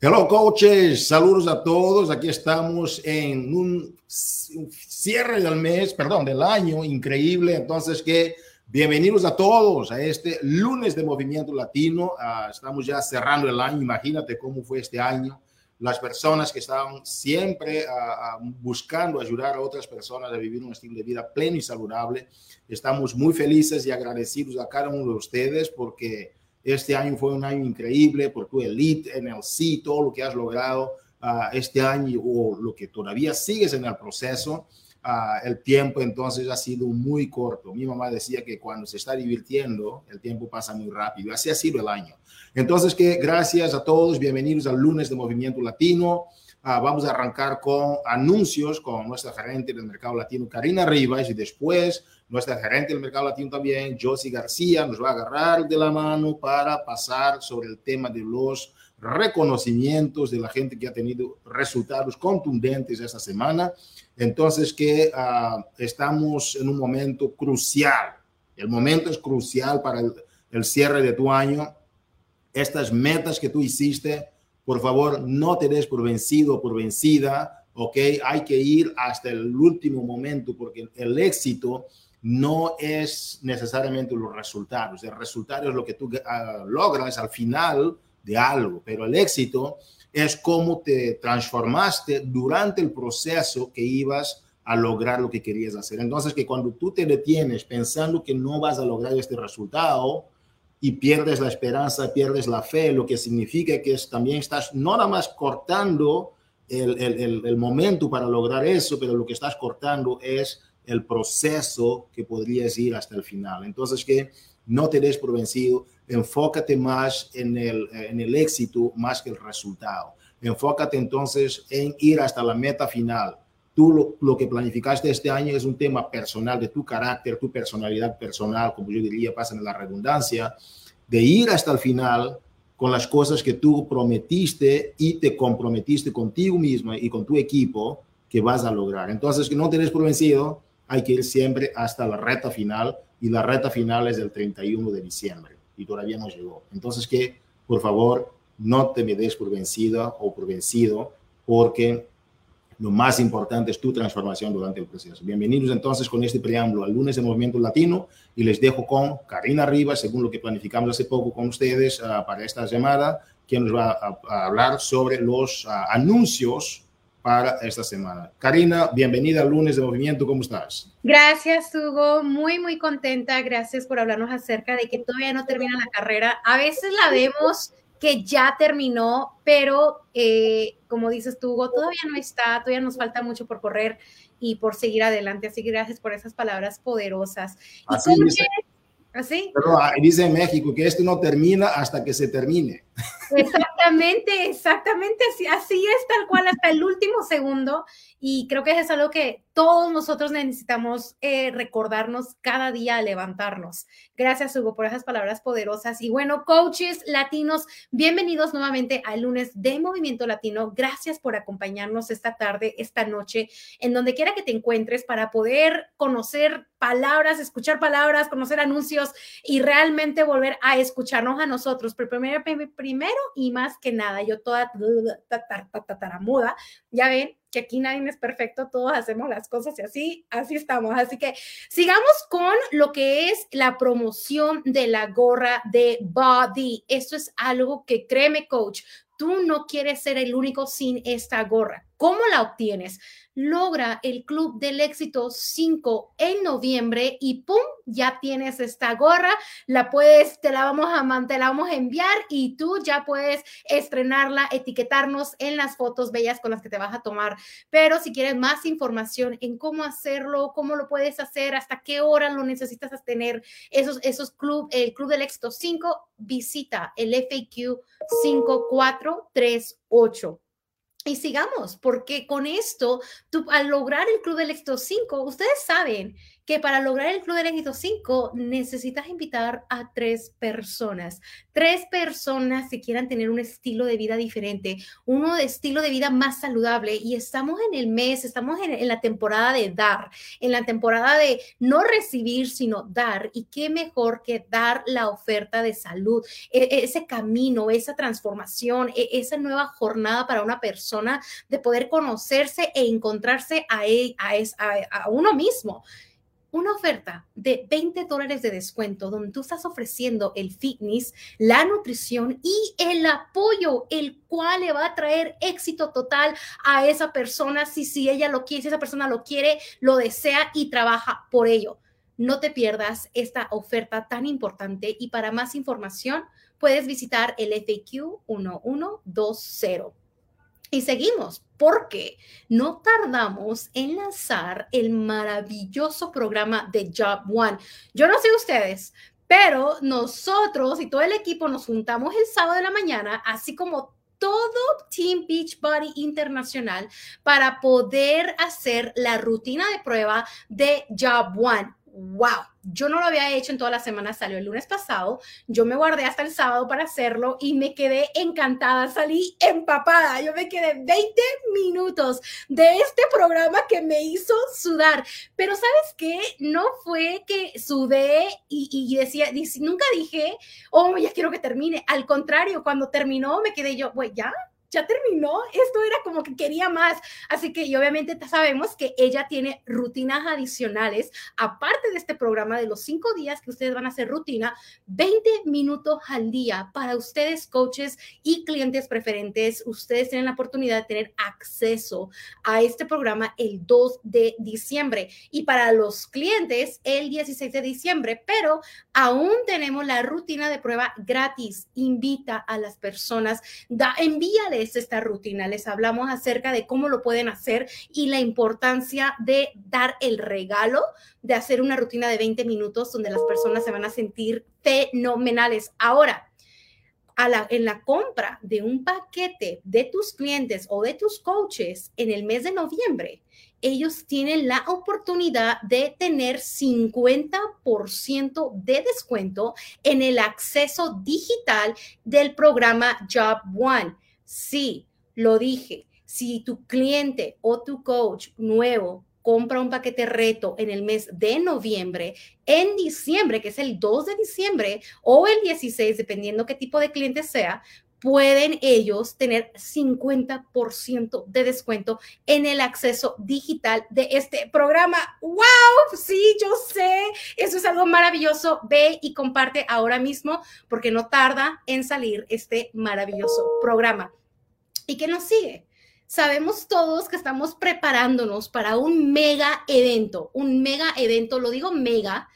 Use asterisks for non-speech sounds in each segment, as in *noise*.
Hello, coaches. Saludos a todos. Aquí estamos en un cierre del mes, perdón, del año increíble. Entonces, que bienvenidos a todos a este lunes de Movimiento Latino. Uh, estamos ya cerrando el año. Imagínate cómo fue este año. Las personas que estaban siempre uh, buscando ayudar a otras personas a vivir un estilo de vida pleno y saludable. Estamos muy felices y agradecidos a cada uno de ustedes porque este año fue un año increíble por tu elite, NLC, todo lo que has logrado uh, este año o lo que todavía sigues en el proceso. Uh, el tiempo entonces ha sido muy corto. Mi mamá decía que cuando se está divirtiendo, el tiempo pasa muy rápido. Así ha sido el año. Entonces, que gracias a todos, bienvenidos al lunes de Movimiento Latino. Uh, vamos a arrancar con anuncios con nuestra gerente del mercado latino, Karina Rivas, y después nuestra gerente del mercado latino también, Josie García, nos va a agarrar de la mano para pasar sobre el tema de los reconocimientos de la gente que ha tenido resultados contundentes esta semana. Entonces, que uh, estamos en un momento crucial. El momento es crucial para el, el cierre de tu año. Estas metas que tú hiciste, por favor, no te des por vencido o por vencida, ¿ok? Hay que ir hasta el último momento porque el éxito no es necesariamente los resultados. El resultado es lo que tú uh, logras al final de algo, pero el éxito es cómo te transformaste durante el proceso que ibas a lograr lo que querías hacer. Entonces, que cuando tú te detienes pensando que no vas a lograr este resultado y pierdes la esperanza, pierdes la fe, lo que significa que también estás no nada más cortando el, el, el momento para lograr eso, pero lo que estás cortando es el proceso que podrías ir hasta el final. Entonces, que no te des por vencido, enfócate más en el, en el éxito más que el resultado. Enfócate entonces en ir hasta la meta final. Tú lo, lo, que planificaste este año es un tema personal de tu carácter, tu personalidad personal, como yo diría, pasa en la redundancia, de ir hasta el final con las cosas que tú prometiste y te comprometiste contigo mismo y con tu equipo que vas a lograr. Entonces, que no te des por vencido, hay que ir siempre hasta la reta final y la reta final es el 31 de diciembre y todavía no llegó. Entonces que, por favor, no te me des por vencida o por vencido porque lo más importante es tu transformación durante el proceso. Bienvenidos entonces con este preámbulo al lunes de Movimiento Latino y les dejo con Karina Rivas, según lo que planificamos hace poco con ustedes uh, para esta llamada, quien nos va a, a hablar sobre los uh, anuncios para esta semana. Karina, bienvenida al lunes de Movimiento, ¿cómo estás? Gracias, Hugo, muy, muy contenta, gracias por hablarnos acerca de que todavía no termina la carrera. A veces la vemos que ya terminó, pero eh, como dices tú, Hugo, todavía no está, todavía nos falta mucho por correr y por seguir adelante. Así que gracias por esas palabras poderosas. Así ¿Y ¿Así? Pero dice en México que esto no termina hasta que se termine. Exactamente, exactamente, así, así es tal cual hasta el último segundo y creo que es algo que todos nosotros necesitamos eh, recordarnos cada día a levantarnos. Gracias, Hugo, por esas palabras poderosas. Y bueno, coaches latinos, bienvenidos nuevamente al lunes de Movimiento Latino. Gracias por acompañarnos esta tarde, esta noche, en donde quiera que te encuentres para poder conocer palabras, escuchar palabras, conocer anuncios y realmente volver a escucharnos a nosotros. Pero primero, primero y más que nada, yo toda taramuda, ya ven, que aquí nadie es perfecto, todos hacemos las cosas y así, así estamos. Así que sigamos con lo que es la promoción de la gorra de Body. Esto es algo que créeme, coach, tú no quieres ser el único sin esta gorra. ¿Cómo la obtienes? logra el Club del Éxito 5 en noviembre y ¡pum! Ya tienes esta gorra, la puedes, te la vamos a, la vamos a enviar y tú ya puedes estrenarla, etiquetarnos en las fotos bellas con las que te vas a tomar. Pero si quieres más información en cómo hacerlo, cómo lo puedes hacer, hasta qué hora lo necesitas tener, esos, esos club, el Club del Éxito 5, visita el FAQ 5438 y sigamos, porque con esto, al lograr el Club del Éxito 5, ustedes saben que para lograr el Club del Éxito 5 necesitas invitar a tres personas, tres personas que quieran tener un estilo de vida diferente, de estilo de vida más saludable. Y estamos en el mes, estamos en, la temporada de dar, en la temporada de no recibir, sino dar. Y qué mejor que dar la oferta de salud, e, e, ese camino, esa transformación, e, esa nueva jornada para una persona de poder conocerse e encontrarse a, a, a uno mismo una oferta de 20 dólares de descuento donde tú estás ofreciendo el fitness, la nutrición y el apoyo, el cual le va a traer éxito total a esa persona si, si ella lo quiere, si esa persona lo quiere, lo desea y trabaja por ello. No te pierdas esta oferta tan importante y para más información puedes visitar el FAQ 1120. Y seguimos porque no tardamos en lanzar el maravilloso programa de Job One. Yo no sé ustedes, pero nosotros y todo el equipo nos juntamos el sábado de la mañana, así como todo Team Beachbody Internacional para poder hacer la rutina de prueba de Job One wow, yo no lo había hecho en toda la semana, salió el lunes pasado, yo me guardé hasta el sábado para hacerlo y me quedé encantada, salí empapada, yo me quedé 20 minutos de este programa que me hizo sudar, pero sabes qué, no fue que sudé y, decía, nunca dije, oh, ya quiero que termine, al contrario, cuando terminó me quedé yo, güey, ya, ya terminó, esto era como que quería más. Así que y obviamente sabemos que ella tiene rutinas adicionales, aparte de este programa de los cinco días que ustedes van a hacer rutina, 20 minutos al día para ustedes, coaches y clientes preferentes. Ustedes tienen la oportunidad de tener acceso a este programa el 2 de diciembre y para los clientes el 16 de diciembre, pero aún tenemos la rutina de prueba gratis. Invita a las personas, da, envíale esta rutina. Les hablamos acerca de cómo lo pueden hacer y la importancia de dar el regalo de hacer una rutina de 20 minutos donde las personas se van a sentir fenomenales. Ahora, en la compra de un paquete de tus clientes o de tus coaches en el mes de noviembre, ellos tienen la oportunidad de tener 50% de descuento en el acceso digital del programa Job One. Sí, lo dije. Si tu cliente o tu coach nuevo compra un paquete reto en el mes de noviembre, en diciembre, que es el 2 de diciembre o el 16, dependiendo qué tipo de cliente sea, pueden ellos tener 50% de descuento en el acceso digital de este programa. ¡Wow! Sí, yo sé, eso es algo maravilloso. Ve y comparte ahora mismo porque no tarda en salir este maravilloso programa. ¿Y qué nos sigue? Sabemos todos que estamos preparándonos para un mega evento, un mega evento, lo digo mega,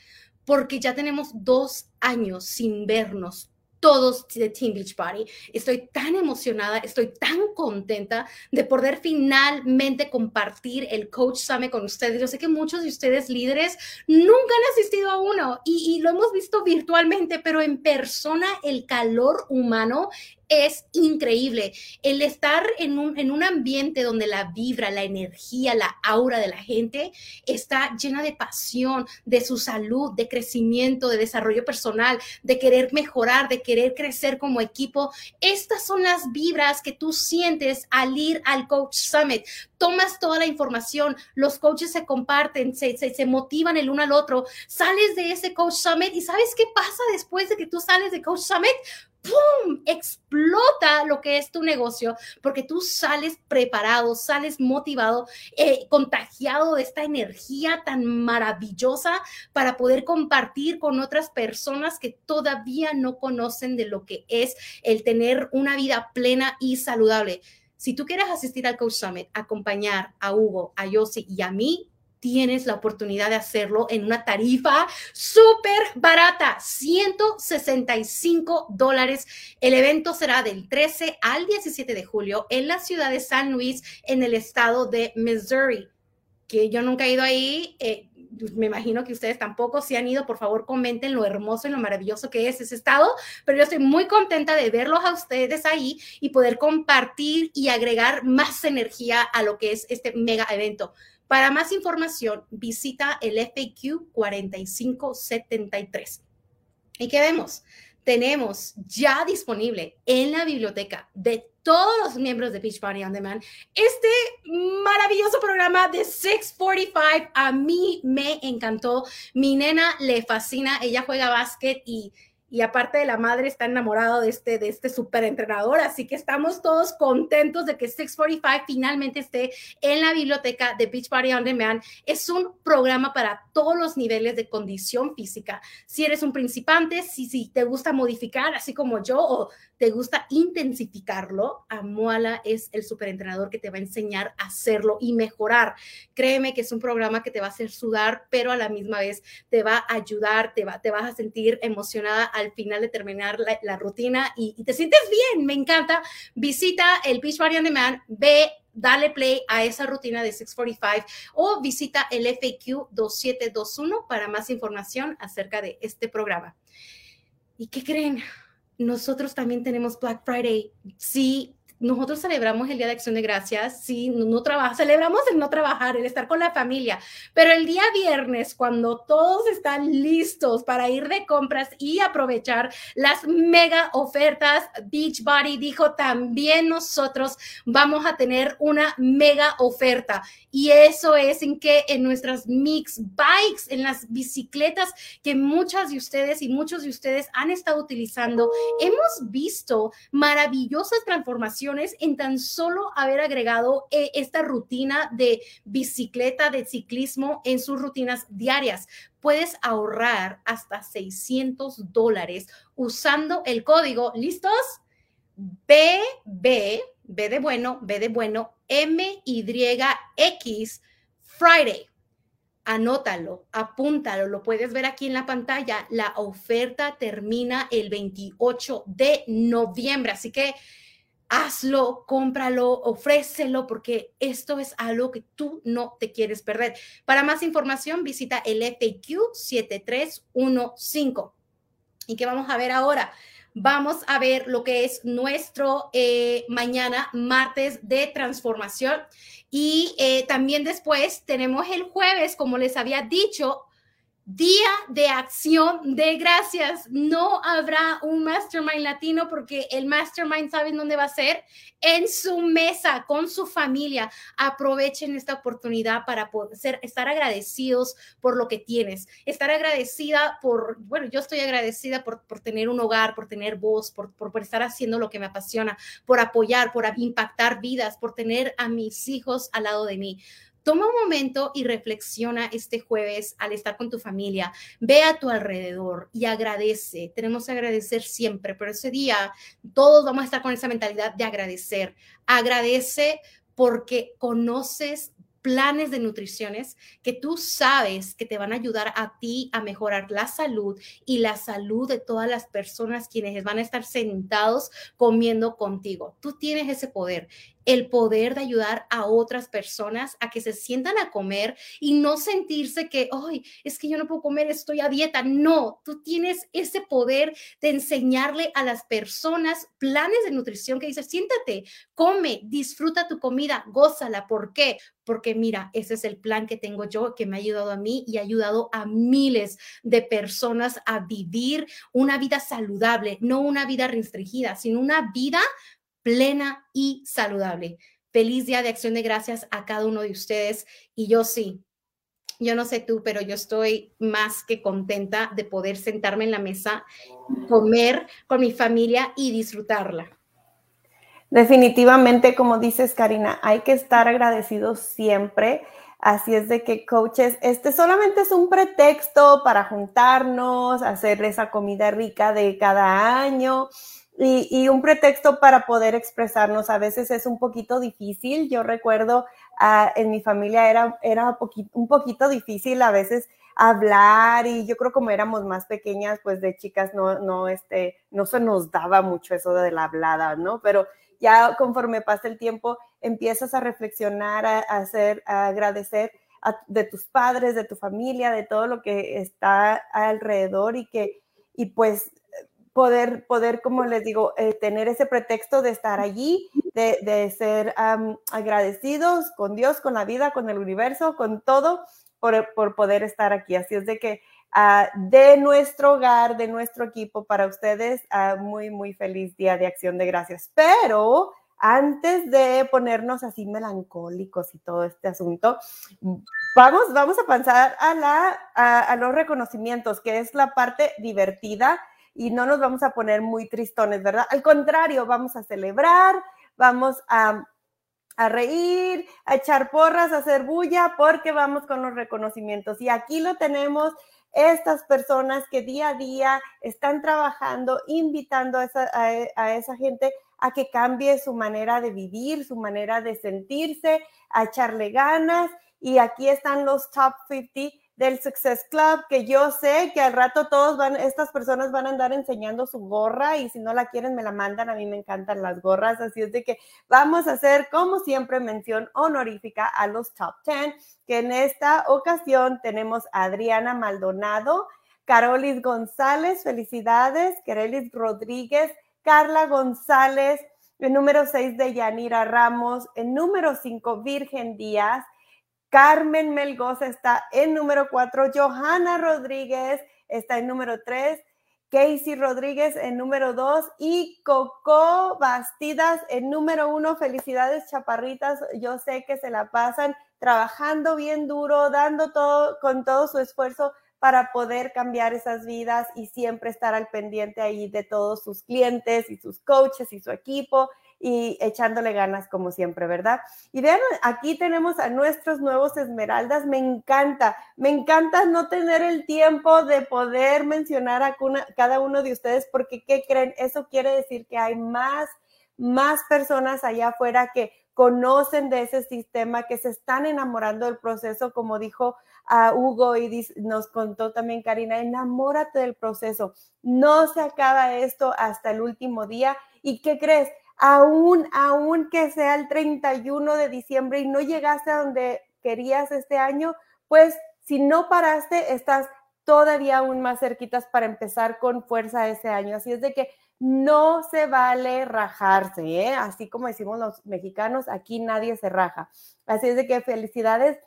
porque ya tenemos dos años sin vernos todos de Team Beachbody. Estoy tan emocionada, estoy tan contenta de poder finalmente compartir el Coach Summit con ustedes. Yo sé que muchos de ustedes líderes nunca han asistido a uno y, y lo hemos visto virtualmente, pero en persona el calor humano es increíble. El estar en un, en un ambiente donde la vibra, la energía, la aura de la gente está llena de pasión, de su salud, de crecimiento, de desarrollo personal, de querer mejorar, de querer crecer como equipo. Estas son las vibras que tú sientes al ir al Coach Summit. Tomas toda la información, los coaches se comparten, se, se, se motivan el uno al otro, sales de ese Coach Summit y ¿sabes qué pasa después de que tú sales de Coach Summit? ¡Pum! explota lo que es tu negocio porque tú sales preparado, sales motivado, eh, contagiado de esta energía tan maravillosa para poder compartir con otras personas que todavía no conocen de lo que es el tener una vida plena y saludable. Si tú quieres asistir al Coach Summit, acompañar a Hugo, a Yossi y a mí, tienes la oportunidad de hacerlo en una tarifa súper barata, 165 dólares. El evento será del 13 al 17 de julio en la ciudad de San Luis, en el estado de Missouri, que yo nunca he ido ahí. Eh, me imagino que ustedes tampoco se han ido, por favor comenten lo hermoso y lo maravilloso que es ese estado, pero yo estoy muy contenta de verlos a ustedes ahí y poder compartir y agregar más energía a lo que es este mega evento. Para más información, visita el FAQ 4573. ¿Y qué vemos? Tenemos ya disponible en la biblioteca de todos los miembros de Beach Party On Demand este maravilloso programa de 645. A mí me encantó. Mi nena le fascina. Ella juega básquet y y aparte de la madre está enamorado de este, de este super entrenador, así que estamos todos contentos de que 645 finalmente esté en la biblioteca de Beach Party On Demand. Es un programa para todos los niveles de condición física. Si eres un principante, si, si te gusta modificar, así como yo, o te gusta intensificarlo, Amuala es el superentrenador que te va a enseñar a hacerlo y mejorar. Créeme que es un programa que te va a hacer sudar, pero a la misma vez te va a ayudar, te, va, vas a sentir emocionada al final de terminar la, rutina y, te sientes bien, me encanta. Visita el Beach Body on Demand, ve dale play a esa rutina de 645 o visita el FAQ 2721 para más información acerca de este programa. ¿Y qué creen? Nosotros también tenemos Black Friday. Sí, nosotros celebramos el Día de Acción de Gracias, sí, no, trabaja, celebramos el no trabajar, el estar con la familia, pero el día viernes, cuando todos están listos para ir de compras y aprovechar las mega ofertas, Beachbody dijo también nosotros vamos a tener una mega oferta y eso es en que en nuestras mix bikes, en las bicicletas que muchas de ustedes y muchos de ustedes han estado utilizando, hemos visto maravillosas transformaciones en tan solo haber agregado eh, esta rutina de bicicleta, de ciclismo en sus rutinas diarias. Puedes ahorrar hasta 600 dólares usando el código, ¿listos? BB, B de bueno, B de bueno, MYX Friday. Anótalo, apúntalo, lo puedes ver aquí en la pantalla. La oferta termina el 28 de noviembre, así que hazlo, cómpralo, ofrécelo, porque esto es algo que tú no te quieres perder. Para más información, visita el FAQ 7315. ¿Y qué vamos a ver ahora? vamos a ver lo que es nuestro eh, mañana, martes de transformación. Y eh, también después tenemos el jueves, como les había dicho, Día de acción de gracias. No habrá un mastermind latino porque el mastermind, ¿saben dónde va a ser? En su mesa, con su familia. Aprovechen esta oportunidad para poder estar agradecidos por lo que tienes. Estar agradecida por, bueno, yo estoy agradecida por, por tener un hogar, por tener voz, por, por estar haciendo lo que me apasiona, por apoyar, por impactar vidas, por tener a mis hijos al lado de mí. Toma un momento y reflexiona este jueves al estar con tu familia. Ve a tu alrededor y agradece. Tenemos que agradecer siempre, pero ese día todos vamos a estar con esa mentalidad de agradecer. Agradece porque conoces planes de nutriciones que tú sabes que te van a ayudar a ti a mejorar la salud y la salud de todas las personas quienes van a estar sentados comiendo contigo. Tú tienes ese poder el poder de ayudar a otras personas a que se sientan a comer y no sentirse que, ay, es que yo no puedo comer, estoy a dieta. No, tú tienes ese poder de enseñarle a las personas planes de nutrición que dices, siéntate, come, disfruta tu comida, gózala. ¿Por qué? Porque mira, ese es el plan que tengo yo que me ha ayudado a mí y ha ayudado a miles de personas a vivir una vida saludable, no una vida restringida, sino una vida plena y saludable. Feliz día de acción de gracias a cada uno de ustedes. Y yo sí, yo no sé tú, pero yo estoy más que contenta de poder sentarme en la mesa, comer con mi familia y disfrutarla. Definitivamente, como dices, Karina, hay que estar agradecidos siempre. Así es de que, coaches, este solamente es un pretexto para juntarnos, hacer esa comida rica de cada año y, un pretexto para poder expresarnos. A veces es un poquito difícil. Yo recuerdo ah, en mi familia era, era un poquito difícil a veces hablar y yo creo como éramos más pequeñas, pues de chicas no, no, este, no se nos daba mucho eso de la hablada, ¿no? Pero ya conforme pasa el tiempo, empiezas a reflexionar, a, hacer, a agradecer de tus padres, de tu familia, de todo lo que está alrededor y que, y pues poder, poder, como les digo, eh, tener ese pretexto de estar allí, de, de ser agradecidos con Dios, con la vida, con el universo, con todo, por, por poder estar aquí. Así es de que uh, de nuestro hogar, de nuestro equipo, para ustedes, uh, muy, muy feliz Día de Acción de Gracias. Pero antes de ponernos así melancólicos y todo este asunto, vamos, vamos a pasar a, la, a, a los reconocimientos, que es la parte divertida y no nos vamos a poner muy tristones, ¿verdad? Al contrario, vamos a celebrar, vamos a, a reír, a echar porras, a hacer bulla, porque vamos con los reconocimientos. Y aquí lo tenemos, estas personas que día a día están trabajando, invitando a esa, a, a esa gente a que cambie su manera de vivir, su manera de sentirse, a echarle ganas. Y aquí están los top 50 del Success Club, que yo sé que al rato todos van, estas personas van a andar enseñando su gorra y si no la quieren me la mandan, a mí me encantan las gorras, así es de que vamos a hacer como siempre mención honorífica a los top 10, que en esta ocasión tenemos a Adriana Maldonado, Carolis González, felicidades, Kerelis Rodríguez, Carla González, el número 6 de Yanira Ramos, el número 5 Virgen Díaz, Carmen Melgoza está en número 4, Johanna Rodríguez está en número 3, Casey Rodríguez en número 2 y Coco Bastidas en número 1. Felicidades, chaparritas. Yo sé que se la pasan trabajando bien duro, dando todo con todo su esfuerzo para poder cambiar esas vidas y siempre estar al pendiente ahí de todos sus clientes y sus coaches y su equipo y echándole ganas como siempre, ¿verdad? Y vean, aquí tenemos a nuestros nuevos esmeraldas. Me encanta, me encanta no tener el tiempo de poder mencionar a cada uno de ustedes porque, ¿qué creen? Eso quiere decir que hay más, más personas allá afuera que conocen de ese sistema, que se están enamorando del proceso, como dijo a Hugo y nos contó también Karina, enamórate del proceso. No se acaba esto hasta el último día. ¿Y qué crees? Aún, aún que sea el 31 de diciembre y no llegaste a donde querías este año, pues si no paraste, estás todavía aún más cerquitas para empezar con fuerza ese año. Así es de que no se vale rajarse, ¿eh? así como decimos los mexicanos, aquí nadie se raja. Así es de que felicidades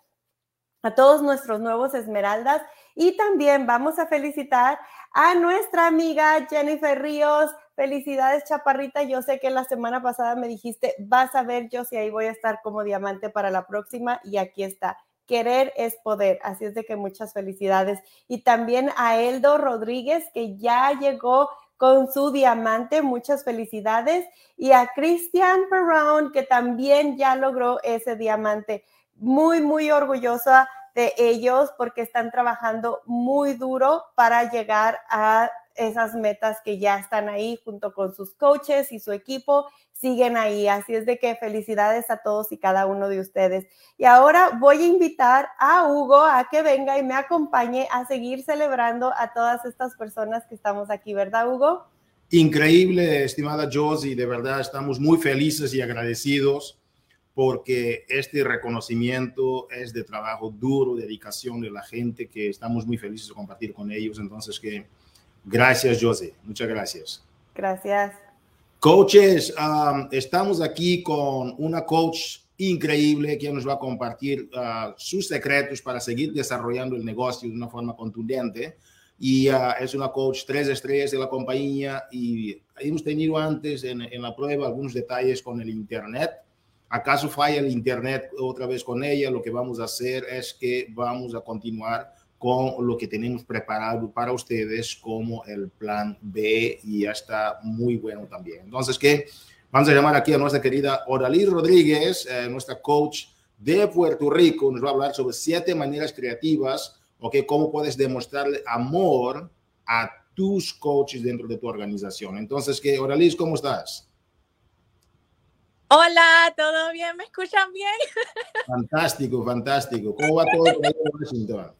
a todos nuestros nuevos esmeraldas y también vamos a felicitar a nuestra amiga Jennifer Ríos, Felicidades, Chaparrita. Yo sé que la semana pasada me dijiste, vas a ver yo si ahí voy a estar como diamante para la próxima y aquí está. Querer es poder. Así es de que muchas felicidades. Y también a Eldo Rodríguez, que ya llegó con su diamante. Muchas felicidades. Y a Christian Perron, que también ya logró ese diamante. Muy, muy orgullosa de ellos porque están trabajando muy duro para llegar a esas metas que ya están ahí junto con sus coaches y su equipo, siguen ahí. Así es de que felicidades a todos y cada uno de ustedes. Y ahora voy a invitar a Hugo a que venga y me acompañe a seguir celebrando a todas estas personas que estamos aquí, ¿verdad, Hugo? Increíble, estimada Josie, de verdad estamos muy felices y agradecidos porque este reconocimiento es de trabajo duro, dedicación de la gente que estamos muy felices de compartir con ellos. Entonces, que Gracias, José. Muchas gracias. Gracias. Coaches, um, estamos aquí con una coach increíble que nos va a compartir uh, sus secretos para seguir desarrollando el negocio de una forma contundente. Y uh, es una coach tres estrellas de la compañía y hemos tenido antes en, en la prueba algunos detalles con el Internet. ¿Acaso falla el Internet otra vez con ella? Lo que vamos a hacer es que vamos a continuar con lo que tenemos preparado para ustedes como el plan B y ya está muy bueno también. Entonces, ¿qué? Vamos a llamar aquí a nuestra querida Oralí Rodríguez, eh, nuestra coach de Puerto Rico. Nos va a hablar sobre siete maneras creativas, ¿ok? Cómo puedes demostrarle amor a tus coaches dentro de tu organización. Entonces, ¿qué? Oralí, ¿cómo estás? Hola, ¿todo bien? ¿Me escuchan bien? *laughs* Fantástico, fantástico. ¿Cómo va todo en Washington?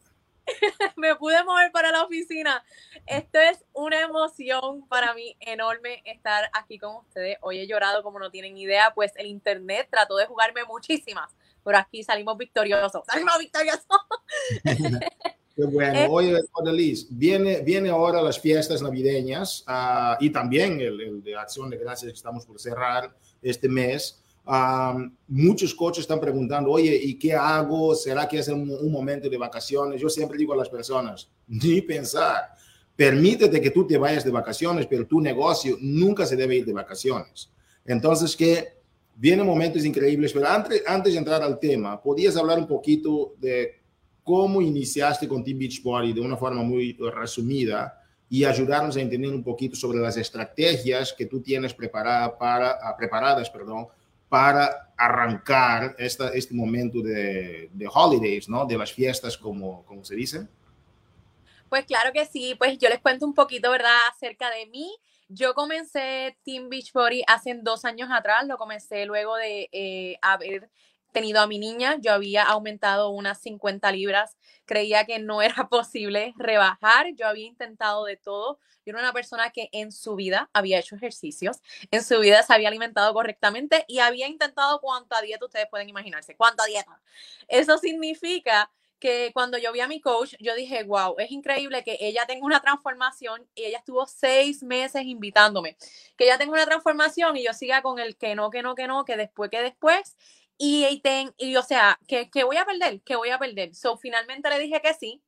*laughs* me pude mover para la oficina. Esto es una emoción para mí enorme estar aquí con ustedes. Hoy he llorado como no tienen idea, pues el internet trató de jugarme muchísimas, pero aquí salimos victoriosos, salimos victoriosos. *laughs* Qué bueno. Oye, Liz, viene, viene ahora las fiestas navideñas uh, y también el, el, de Acción de Gracias que estamos por cerrar este mes. Um, muchos coches están preguntando, oye, ¿y qué hago? ¿Será que es un, un, momento de vacaciones? Yo siempre digo a las personas, *laughs* ni pensar. Permítete que tú te vayas de vacaciones, pero tu negocio nunca se debe ir de vacaciones. Entonces, que vienen momentos increíbles, pero antes, antes de entrar al tema, ¿podías hablar un poquito de cómo iniciaste con Team Beachbody de una forma muy resumida y ayudarnos a entender un poquito sobre las estrategias que tú tienes preparada para, ah, preparadas perdón, para arrancar esta, este momento de, de, holidays, ¿no? de las fiestas, como, como se dice? Pues claro que sí, pues yo les cuento un poquito, ¿verdad?, acerca de mí. Yo comencé Team Beachbody hace dos años atrás, lo comencé luego de eh, haber tenido a mi niña, yo había aumentado unas 50 libras, creía que no era *laughs* posible rebajar, yo había intentado de todo, yo era una persona que en su vida había hecho ejercicios, en su vida se había alimentado correctamente y había intentado cuánta dieta ustedes pueden imaginarse, cuánta dieta. Eso significa que cuando yo vi a mi coach, yo dije, wow, es increíble que ella tenga una transformación y ella estuvo seis meses invitándome, que ella tenga una transformación y yo siga con el que no, que no, que no, que después, que después y, ten, y o sea, que, voy a perder, que voy a perder. So, finalmente le dije que sí.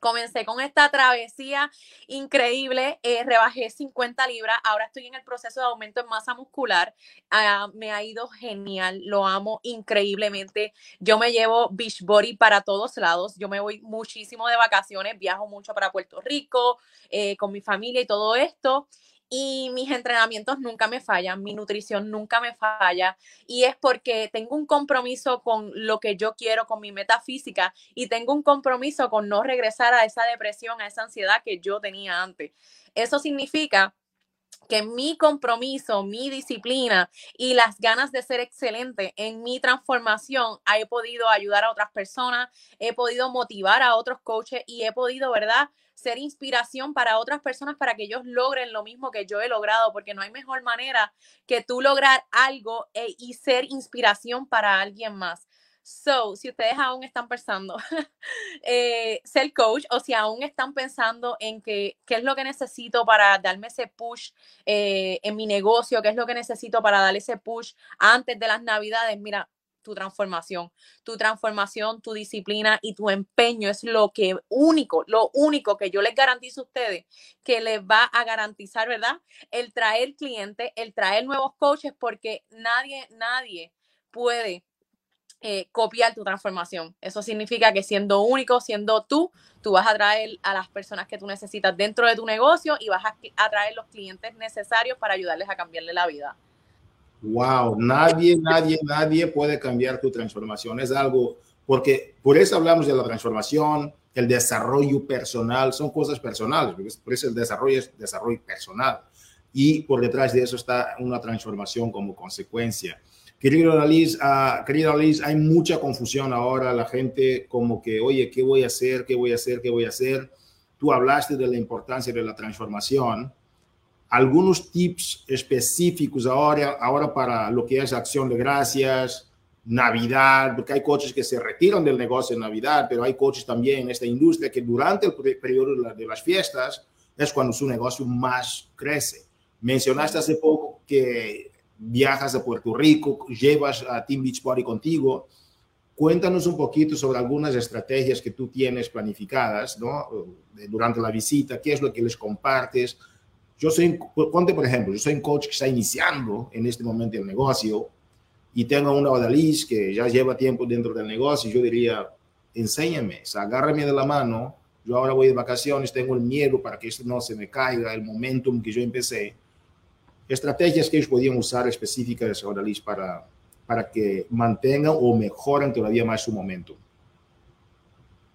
Comencé con esta travesía increíble, eh, rebajé 50 libras, ahora estoy en el proceso de aumento en masa muscular, ah, me ha ido genial, lo amo increíblemente, yo me llevo Beachbody para todos lados, yo me voy muchísimo de vacaciones, viajo mucho para Puerto Rico eh, con mi familia y todo esto, y mis entrenamientos nunca me fallan, mi nutrición nunca me falla y es porque tengo un compromiso con lo que yo quiero, con mi meta física y tengo un compromiso con no regresar a esa depresión, a esa ansiedad que yo tenía antes. Eso significa que mi compromiso, mi disciplina y las ganas de ser excelente en mi transformación, he podido ayudar a otras personas, he podido motivar a otros coaches y he podido, ¿verdad? ser inspiración para otras personas para que ellos logren lo mismo que yo he logrado, porque no hay mejor manera que tú lograr algo e, y ser inspiración para alguien más. So, si ustedes aún están pensando *laughs* eh, ser coach o si aún están pensando en que, qué es lo que necesito para darme ese push eh, en mi negocio, qué es lo que necesito para dar ese push antes de las navidades, mira, tu transformación. Tu transformación, tu disciplina y tu empeño es lo que único, lo único que yo les garantizo a ustedes que les va a garantizar, ¿verdad? El traer clientes, el traer nuevos coaches, porque nadie, nadie puede eh, copiar tu transformación. Eso significa que siendo único, siendo tú, tú vas a traer a las personas que tú necesitas dentro de tu negocio y vas a atraer los clientes necesarios para ayudarles a cambiarle la vida. Wow, nadie, nadie, nadie puede cambiar tu transformación. Es algo, porque por eso hablamos de la transformación, el desarrollo personal, son cosas personales, por eso el desarrollo es desarrollo personal. Y por detrás de eso está una transformación como consecuencia. Querido Liz, uh, querida Liz, hay mucha confusión ahora, la gente como que, oye, ¿qué voy a hacer? ¿Qué voy a hacer? ¿Qué voy a hacer? Tú hablaste de la importancia de la transformación algunos tips específicos ahora, ahora para lo que es acción de gracias, Navidad, porque hay coches que se retiran del negocio en Navidad, pero hay coches también en esta industria que durante el periodo de las fiestas es cuando su negocio más crece. Mencionaste hace poco que viajas a Puerto Rico, llevas a Team Beachbody contigo. Cuéntanos un poquito sobre algunas estrategias que tú tienes planificadas ¿no? durante la visita, qué es lo que les compartes, yo soy, ponte por ejemplo, yo soy un coach que está iniciando en este momento el negocio y tengo una odalís que ya lleva tiempo dentro del negocio, yo diría, enséñame, agárrame de la mano, yo ahora voy de vacaciones, tengo el miedo para que esto no se me caiga, el momentum que yo empecé. Estrategias que ellos podían usar específicas de odalís para, para que mantengan o mejoren todavía más su momento.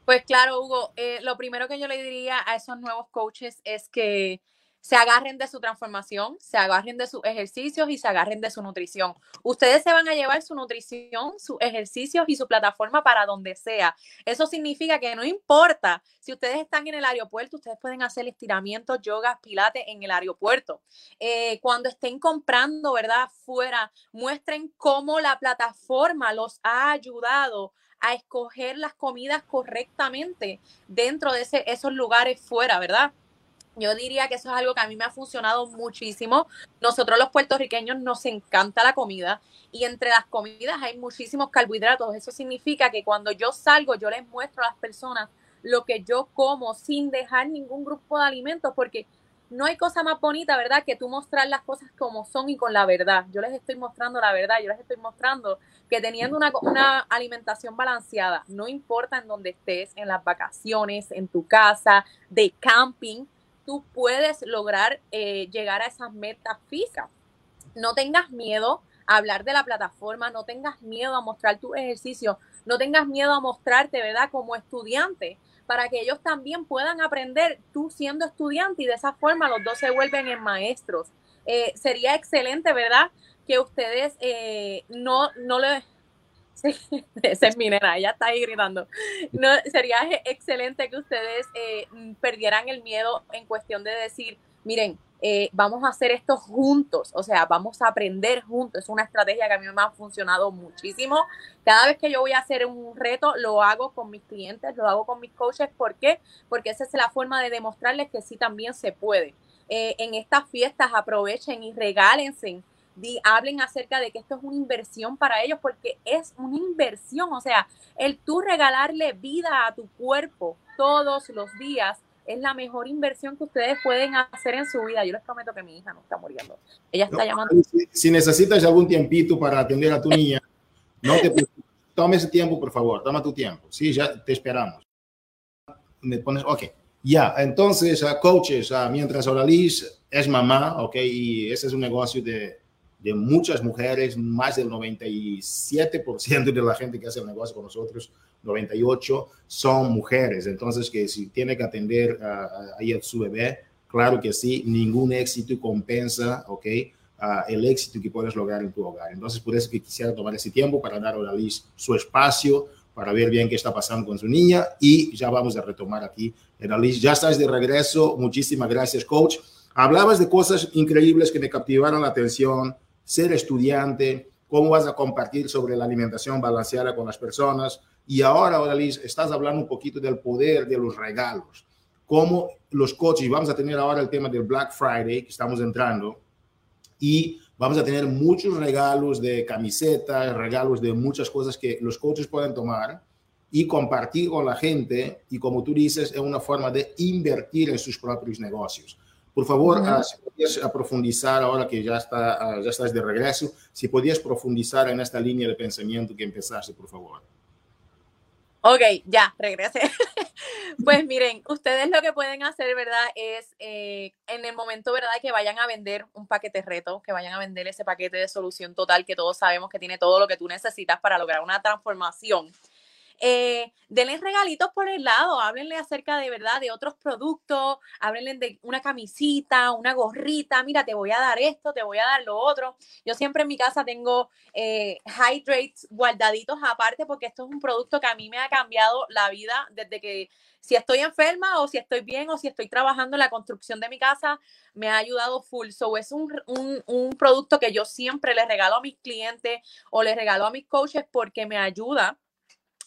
Pues claro, Hugo, eh, lo primero que yo le diría a esos nuevos coaches es que se agarren de su transformación, se agarren de sus ejercicios y se agarren de su nutrición. Ustedes se van a llevar su nutrición, sus ejercicios y su plataforma para donde sea. Eso significa que no importa si ustedes están en el aeropuerto, ustedes pueden hacer estiramientos, yogas, pilates en el aeropuerto. Eh, cuando estén comprando, ¿verdad? Fuera, muestren cómo la plataforma los ha ayudado a escoger las comidas correctamente dentro de esos lugares fuera, ¿verdad? Yo diría que eso es algo que a mí me ha funcionado muchísimo. Nosotros los puertorriqueños nos encanta la comida y entre las comidas hay muchísimos carbohidratos. Eso significa que cuando yo salgo yo les muestro a las personas lo que yo como sin dejar ningún grupo de alimentos porque no hay cosa más bonita, ¿verdad? Que tú mostrar las cosas como son y con la verdad. Yo les estoy mostrando la verdad, yo les estoy mostrando que teniendo una, una alimentación balanceada, no importa en dónde estés, en las vacaciones, en tu casa, de camping, tú puedes lograr eh, llegar a esas metas físicas. No tengas miedo a hablar de la plataforma, no tengas miedo a mostrar tu ejercicio, no tengas miedo a mostrarte, ¿verdad? Como estudiante, para que ellos también puedan aprender tú siendo estudiante y de esa forma los dos se vuelven en maestros. Eh, sería excelente, ¿verdad? Que ustedes eh, no, no le *laughs* Esa es mi nena, ella está ahí gritando. No, sería excelente que ustedes eh, perdieran el miedo en cuestión de decir, miren, eh, vamos a hacer esto juntos, o sea, vamos a aprender juntos. Es una estrategia que a mí me ha funcionado muchísimo. Cada vez que yo voy a hacer un reto, lo hago con mis clientes, lo hago con mis coaches. ¿Por qué? Porque esa es la forma de demostrarles que sí también se puede. Eh, en estas fiestas aprovechen y regálense hablen acerca de que esto es una inversión para ellos, porque es una inversión, o sea, el tú regalarle vida a tu cuerpo todos los días es la mejor inversión que ustedes pueden hacer en su vida. Yo les prometo que mi hija no está muriendo. Ella está llamando. Si, necesitas algún tiempito para atender a tu niña, no te tome ese tiempo, por favor, toma tu tiempo. Sí, ya te esperamos. Me pones, ok. Ya, entonces, uh, coaches, uh, mientras Oraliz es mamá, ok, y ese es un negocio de, de muchas mujeres, más del 97% de la gente que hace el negocio con nosotros, 98, son mujeres. Entonces, que si tiene que atender a, a, su bebé, claro que sí, ningún éxito compensa, ¿ok? el éxito que puedes lograr en tu hogar. Entonces, por eso que quisiera tomar ese tiempo para dar a Liz su espacio, para ver bien qué está pasando con su niña y ya vamos a retomar aquí. Liz, ya estás de regreso. Muchísimas gracias, coach. Hablabas de cosas increíbles que me captivaron la atención ser estudiante, cómo vas a compartir sobre la alimentación balanceada con las personas. Y ahora, Liz, estás hablando un poquito del poder de los regalos, cómo los coaches, vamos a tener ahora el tema del Black Friday, que estamos entrando, y vamos a tener muchos regalos de camisetas, regalos de muchas cosas que los coaches pueden tomar y compartir con la gente. Y como tú dices, es una forma de invertir en sus propios negocios. Por favor, uh si podías profundizar ahora que ya, está, ah, ya estás de regreso, si podías profundizar en esta línea de pensamiento que empezaste, por favor. Ok, ya, regrese. *laughs* pues miren, ustedes lo que pueden hacer, ¿verdad? Es eh, en el momento, ¿verdad? Que vayan a vender un paquete reto, que vayan a vender ese paquete de solución total que todos sabemos que tiene todo lo que tú necesitas para lograr una transformación. Eh, denle regalitos por el lado, háblenle acerca de verdad de otros productos, háblenle de una camisita, una gorrita, mira, te voy a dar esto, te voy a dar lo otro. Yo siempre en mi casa tengo eh, hydrates guardaditos aparte porque esto es un producto que a mí me ha cambiado la vida desde que si estoy enferma o si estoy bien o si estoy trabajando en la construcción de mi casa, me ha ayudado full. So es un, un, un producto que yo siempre le regalo a mis clientes o les regalo a mis coaches porque me ayuda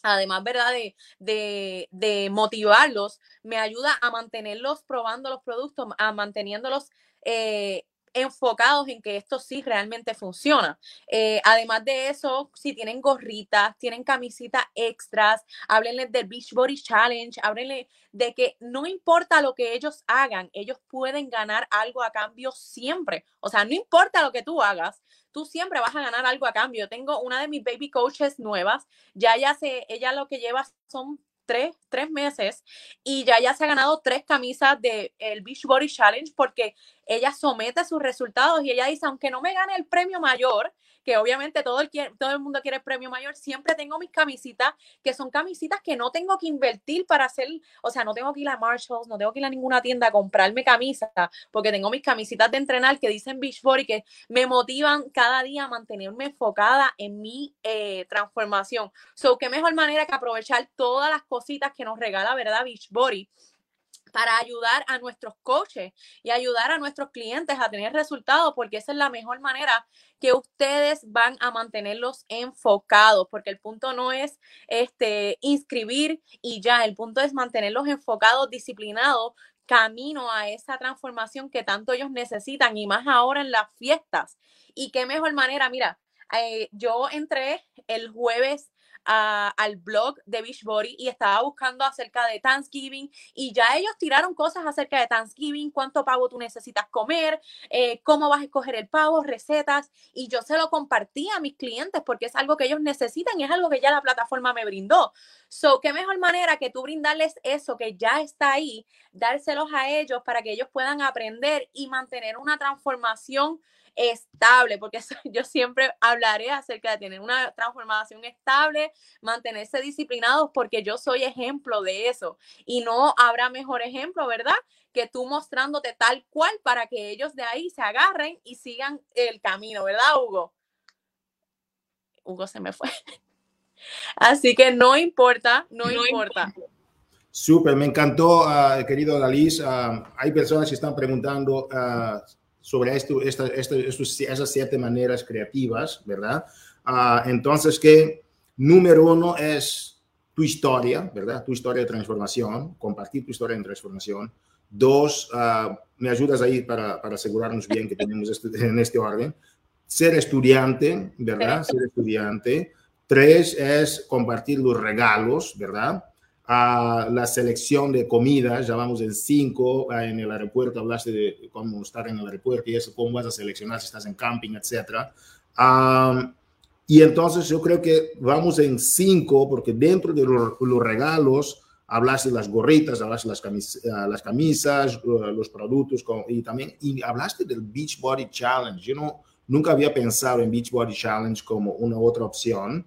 además, ¿verdad? De, de, motivarlos, me ayuda a mantenerlos probando los productos, a manteniéndolos eh, enfocados en que esto sí realmente funciona. Eh, además de eso, si tienen gorritas, tienen camisitas extras, háblenles del Beachbody Challenge, háblenle de que no importa lo que ellos hagan, ellos pueden ganar algo a cambio siempre. O sea, no importa lo que tú hagas, tú siempre vas a ganar algo a cambio. Tengo una de mis baby coaches nuevas, ya ya sé, ella lo que lleva son tres, tres meses y ya ya se ha ganado tres camisas del el Beach Body Challenge porque ella somete sus resultados y ella dice, aunque no me gane el premio mayor, que obviamente todo el, todo el mundo quiere el premio mayor, siempre tengo mis camisitas, que son camisitas que no tengo que invertir para hacer, o sea, no tengo que ir a Marshalls, no tengo que ir a ninguna tienda a comprarme camisa, porque tengo mis camisitas de entrenar que dicen Beachbody, que me motivan cada día a mantenerme enfocada en mi eh, transformación. So, qué mejor manera que aprovechar todas las cositas que nos regala, ¿verdad? Beachbody para ayudar a nuestros coaches y ayudar a nuestros clientes a tener resultados, porque esa es la mejor manera que ustedes van a mantenerlos enfocados, porque el punto no es este inscribir y ya, el punto es mantenerlos enfocados, disciplinados, camino a esa transformación que tanto ellos necesitan y más ahora en las fiestas. Y qué mejor manera, mira, eh, yo entré el jueves al blog de Beachbody y estaba buscando acerca de Thanksgiving y ya ellos tiraron cosas acerca de Thanksgiving, cuánto pavo tú necesitas comer, eh, cómo vas a escoger el pavo, recetas y yo se lo compartí a mis clientes porque es algo que ellos necesitan y es algo que ya la plataforma me brindó. So, qué mejor manera que tú brindarles eso que ya está ahí, dárselos a ellos para que ellos puedan aprender y mantener una transformación estable, porque *laughs* yo siempre hablaré acerca de tener una transformación estable, mantenerse disciplinados, porque yo soy ejemplo de eso. Y no habrá mejor ejemplo, ¿verdad? Que tú mostrándote tal cual para que ellos de ahí se agarren y sigan el camino, ¿verdad, Hugo? Hugo se me fue. *laughs* Así que no importa, no, importa. Súper, me encantó, uh, querido Dalis. Uh, hay personas que están preguntando uh, sobre esto, esta, esas siete maneras creativas, ¿verdad? Ah, entonces, que número uno es tu historia, ¿verdad? Tu historia de transformación, compartir tu historia de transformación. Dos, ah, me ayudas ahí para, para, asegurarnos bien que tenemos esto *laughs* en este orden. Ser estudiante, ¿verdad? Ser estudiante. Tres es compartir los regalos, ¿verdad? A la selección de comidas, ya vamos en cinco, ah, en el aeropuerto hablaste de cómo estar en el aeropuerto y eso, cómo vas a seleccionar si estás en camping, etc. y entonces yo creo que vamos en cinco, porque dentro de los, regalos hablaste de las gorritas, hablaste las, ah, las camisas, ah, los productos, y también y hablaste del Beach Body Challenge. Yo no, nunca había pensado en Beach Body Challenge como una otra opción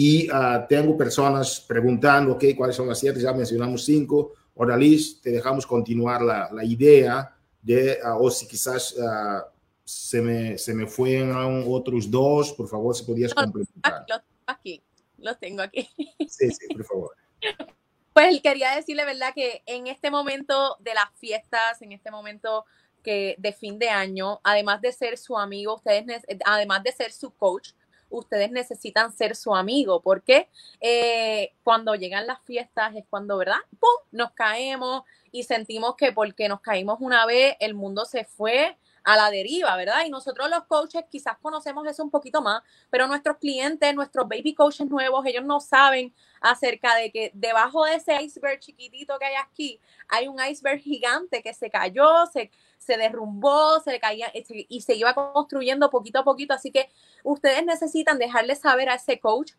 y uh, tengo personas preguntando, ok, ¿cuáles son las siete? Ya mencionamos cinco. Liz, te dejamos continuar la, la idea de, uh, o si quizás uh, se, me, se me fueron otros dos, por favor, si podías complementar. Los, aquí, los tengo aquí. Sí, sí, por favor. *laughs* Pues quería decirle, ¿verdad? Que en este momento de las fiestas, en este momento que de fin de año, además de ser su amigo, ustedes, además de ser su coach, ustedes necesitan ser su amigo, porque eh, cuando llegan las fiestas es cuando, ¿verdad? ¡Pum! Nos caemos y sentimos que porque nos caímos una vez, el mundo se fue a la deriva, ¿verdad? Y nosotros los coaches quizás conocemos eso un poquito más, pero nuestros clientes, nuestros baby coaches nuevos, ellos no saben acerca de que debajo de ese iceberg chiquitito que hay aquí, hay un iceberg gigante que se cayó, se, se derrumbó, se caía y se iba construyendo poquito a poquito. Así que ustedes necesitan dejarle saber a ese coach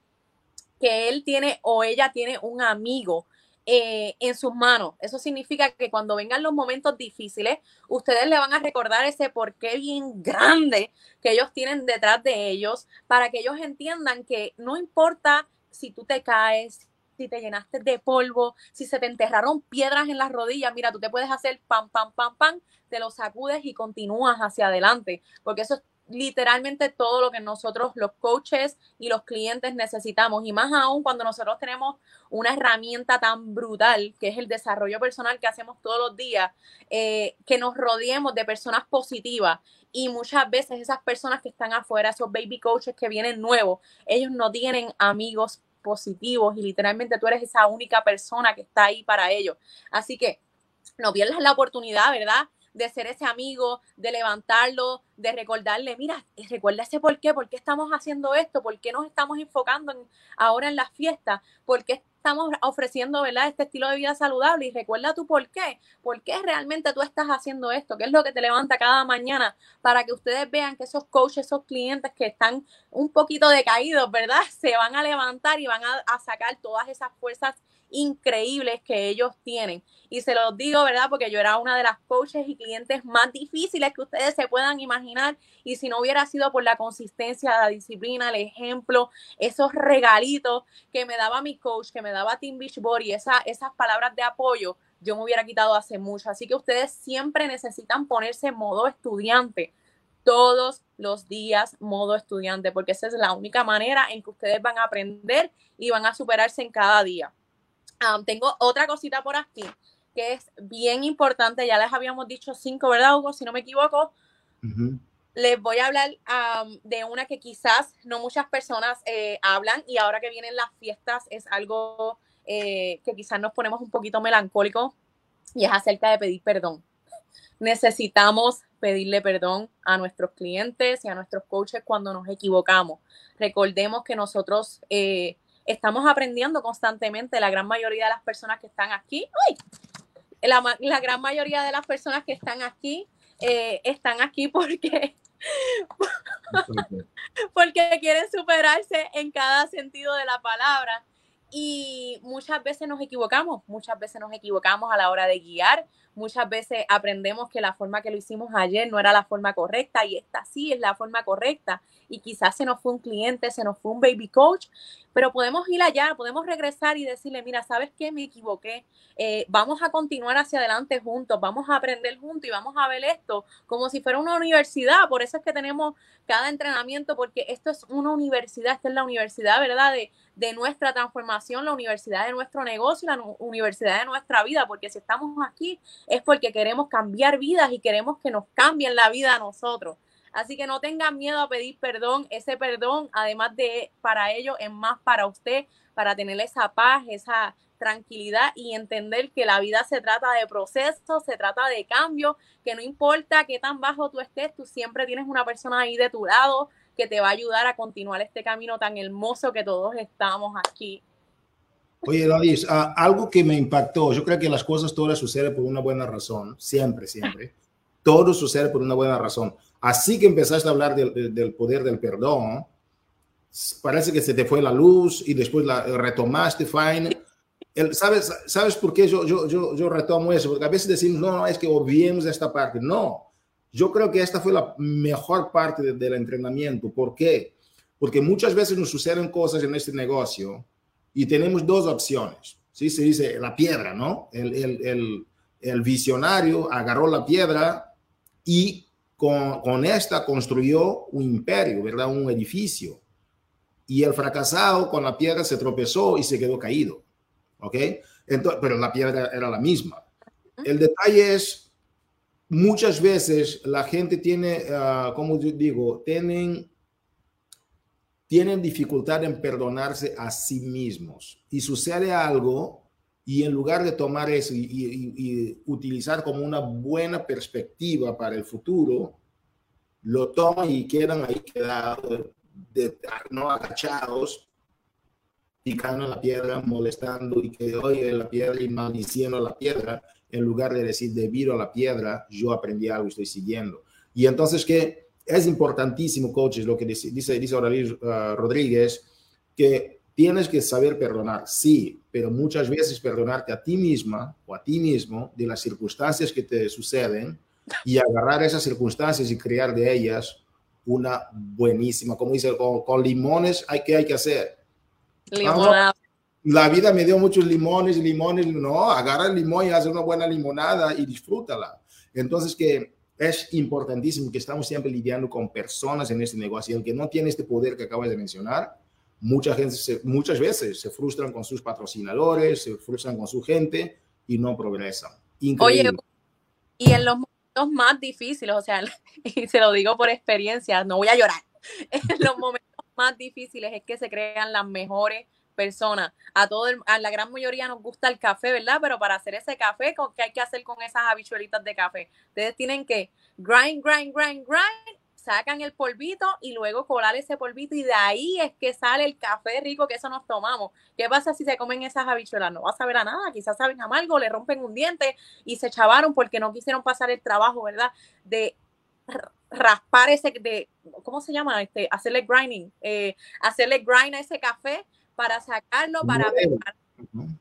que él tiene o ella tiene un amigo eh, en sus manos. Eso significa que cuando vengan los momentos difíciles, ustedes le van a recordar ese porqué bien grande que ellos tienen detrás de ellos para que ellos entiendan que no importa si tú te caes, si te llenaste de polvo, si se te enterraron piedras en las rodillas, mira, tú te puedes hacer pam, pam, pam, pam, te lo sacudes y continúas hacia adelante, porque eso es literalmente todo lo que nosotros los coaches y los clientes necesitamos y más aún cuando nosotros tenemos una herramienta tan brutal que es el desarrollo personal que hacemos todos los días, eh, que nos rodeemos de personas positivas y muchas veces esas personas que están afuera, esos baby coaches que vienen nuevos, ellos no tienen amigos positivos y literalmente tú eres esa única persona que está ahí para ellos. Así que no pierdas la oportunidad, ¿verdad? De ser ese amigo, de levantarlo, de recordarle, mira, recuerda ese por qué, por qué estamos haciendo esto, por qué nos estamos enfocando ahora en las fiestas, por qué estamos ofreciendo, ¿verdad? Este estilo de vida saludable y recuerda tú por qué, por qué realmente tú estás haciendo esto, qué es lo que te levanta cada mañana para que ustedes vean que esos coaches, esos clientes que están un poquito decaídos, ¿verdad? *laughs* Se van a levantar y van a sacar todas esas fuerzas increíbles que ellos tienen. Y se los digo, ¿verdad? Porque yo era una de las coaches y clientes más difíciles que ustedes se puedan imaginar. Y si no hubiera sido por la consistencia, la disciplina, el ejemplo, esos regalitos que me daba mi coach, que me daba Team Beachbody, esa, esas palabras de apoyo, yo me hubiera quitado hace mucho. Así que ustedes siempre necesitan ponerse en modo estudiante todos los días modo estudiante, porque esa es la única manera en que ustedes van a aprender y van a superarse en cada día. Tengo otra cosita por aquí que es bien importante, ya les habíamos dicho cinco, ¿verdad, Hugo? Si no me equivoco. Les voy a hablar de una que quizás no muchas personas eh, hablan y ahora que vienen las fiestas es algo eh, que quizás nos ponemos un poquito melancólicos y es acerca de pedir perdón. Necesitamos pedirle perdón a nuestros clientes y a nuestros coaches cuando nos equivocamos. Recordemos que nosotros eh, estamos aprendiendo constantemente. La gran mayoría de las personas que están aquí, ¡ay! la, gran mayoría de las personas que están aquí eh, están aquí porque, *laughs* porque quieren superarse en cada sentido de la palabra. Y muchas veces nos equivocamos, muchas veces nos equivocamos a la hora de guiar, muchas veces aprendemos que la forma que lo hicimos ayer no era la forma correcta y esta sí es la forma correcta y quizás se nos fue un cliente, se nos fue un baby coach, pero podemos ir allá, podemos regresar y decirle, mira, ¿sabes qué? Me equivoqué, eh, vamos a continuar hacia adelante juntos, vamos a aprender juntos y vamos a ver esto como si fuera una universidad, por eso es que tenemos cada entrenamiento, porque esto es una universidad, esta es la universidad, ¿verdad? De nuestra transformación, la universidad de nuestro negocio, la universidad de nuestra vida, porque si estamos aquí es porque queremos cambiar vidas y queremos que nos cambien la vida a nosotros. Así que no tengan miedo a pedir perdón. Ese perdón, además de para ellos, es más para usted, para tener esa paz, esa tranquilidad y entender que la vida se trata de proceso, se trata de cambio, que no importa qué tan bajo tú estés, tú siempre tienes una persona ahí de tu lado que te va a ayudar a continuar este camino tan hermoso que todos estamos aquí. Oye, David, ah, algo que me impactó, yo creo que las cosas todas suceden por una buena razón, siempre, siempre. Todo sucede por una buena razón. Así que empezaste a hablar del, poder del perdón, parece que se te fue la luz y después la retomaste, fine. ¿sabes, ¿Sabes por qué yo, yo, yo, yo retomo eso? Porque a veces decimos, no, no, es que olvidemos esta parte. No, yo creo que esta fue la mejor parte del entrenamiento. ¿Por qué? Porque muchas veces nos suceden cosas en este negocio y tenemos dos opciones. ¿sí? Se dice la piedra, ¿no? El, el, el, el visionario agarró la piedra y con, esta construyó un imperio, ¿verdad? Un edificio. Y el fracasado con la piedra se tropezó y se quedó caído. ¿Ok? Entonces, pero la piedra era la misma. El detalle es, muchas veces la gente tiene, uh, como digo, tienen, tienen dificultad en perdonarse a sí mismos. Y sucede algo y en lugar de tomar eso y, utilizar como una buena perspectiva para el futuro, lo toman y quedan ahí quedados, de, no agachados, picando la piedra, molestando y que oye la piedra y maldiciendo la piedra, en lugar de decir debido a la piedra, yo aprendí algo estoy siguiendo. Y entonces que es importantísimo, coaches, lo que dice, dice, dice uh, Rodríguez, que Tienes que saber perdonar, sí, pero muchas veces perdonarte a ti misma o a ti mismo de las circunstancias que te suceden y agarrar esas circunstancias y crear de ellas una buenísima, como dice, con, limones, hay, ¿qué hay que hacer? Limonada. La vida me dio muchos limones, limones, no, agarra el limón y haz una buena limonada y disfrútala. Entonces que es importantísimo que estamos siempre lidiando con personas en este negocio. El que no tiene este poder que acabas de mencionar, Mucha gente muchas veces se frustran con sus patrocinadores, se frustran con su gente y no progresan. Oye, y en los momentos más difíciles, o sea, *laughs* y se lo digo por experiencia, no voy a llorar, *laughs* en los momentos más difíciles es que se crean las mejores personas. A todo a la gran mayoría nos gusta el café, ¿verdad? Pero para hacer ese café, ¿qué hay que hacer con esas habichuelitas de café? Ustedes tienen que grind, grind, grind, grind sacan el polvito y luego colar ese polvito y de ahí es que sale el café rico que eso nos tomamos. ¿Qué pasa si se comen esas habichuelas? No va a saber a nada, quizás saben amargo, le rompen un diente y se chavaron porque no quisieron pasar el trabajo, ¿verdad? De raspar ese, de, ¿cómo se llama? Este, hacerle grinding, eh, hacerle grind a ese café para sacarlo, para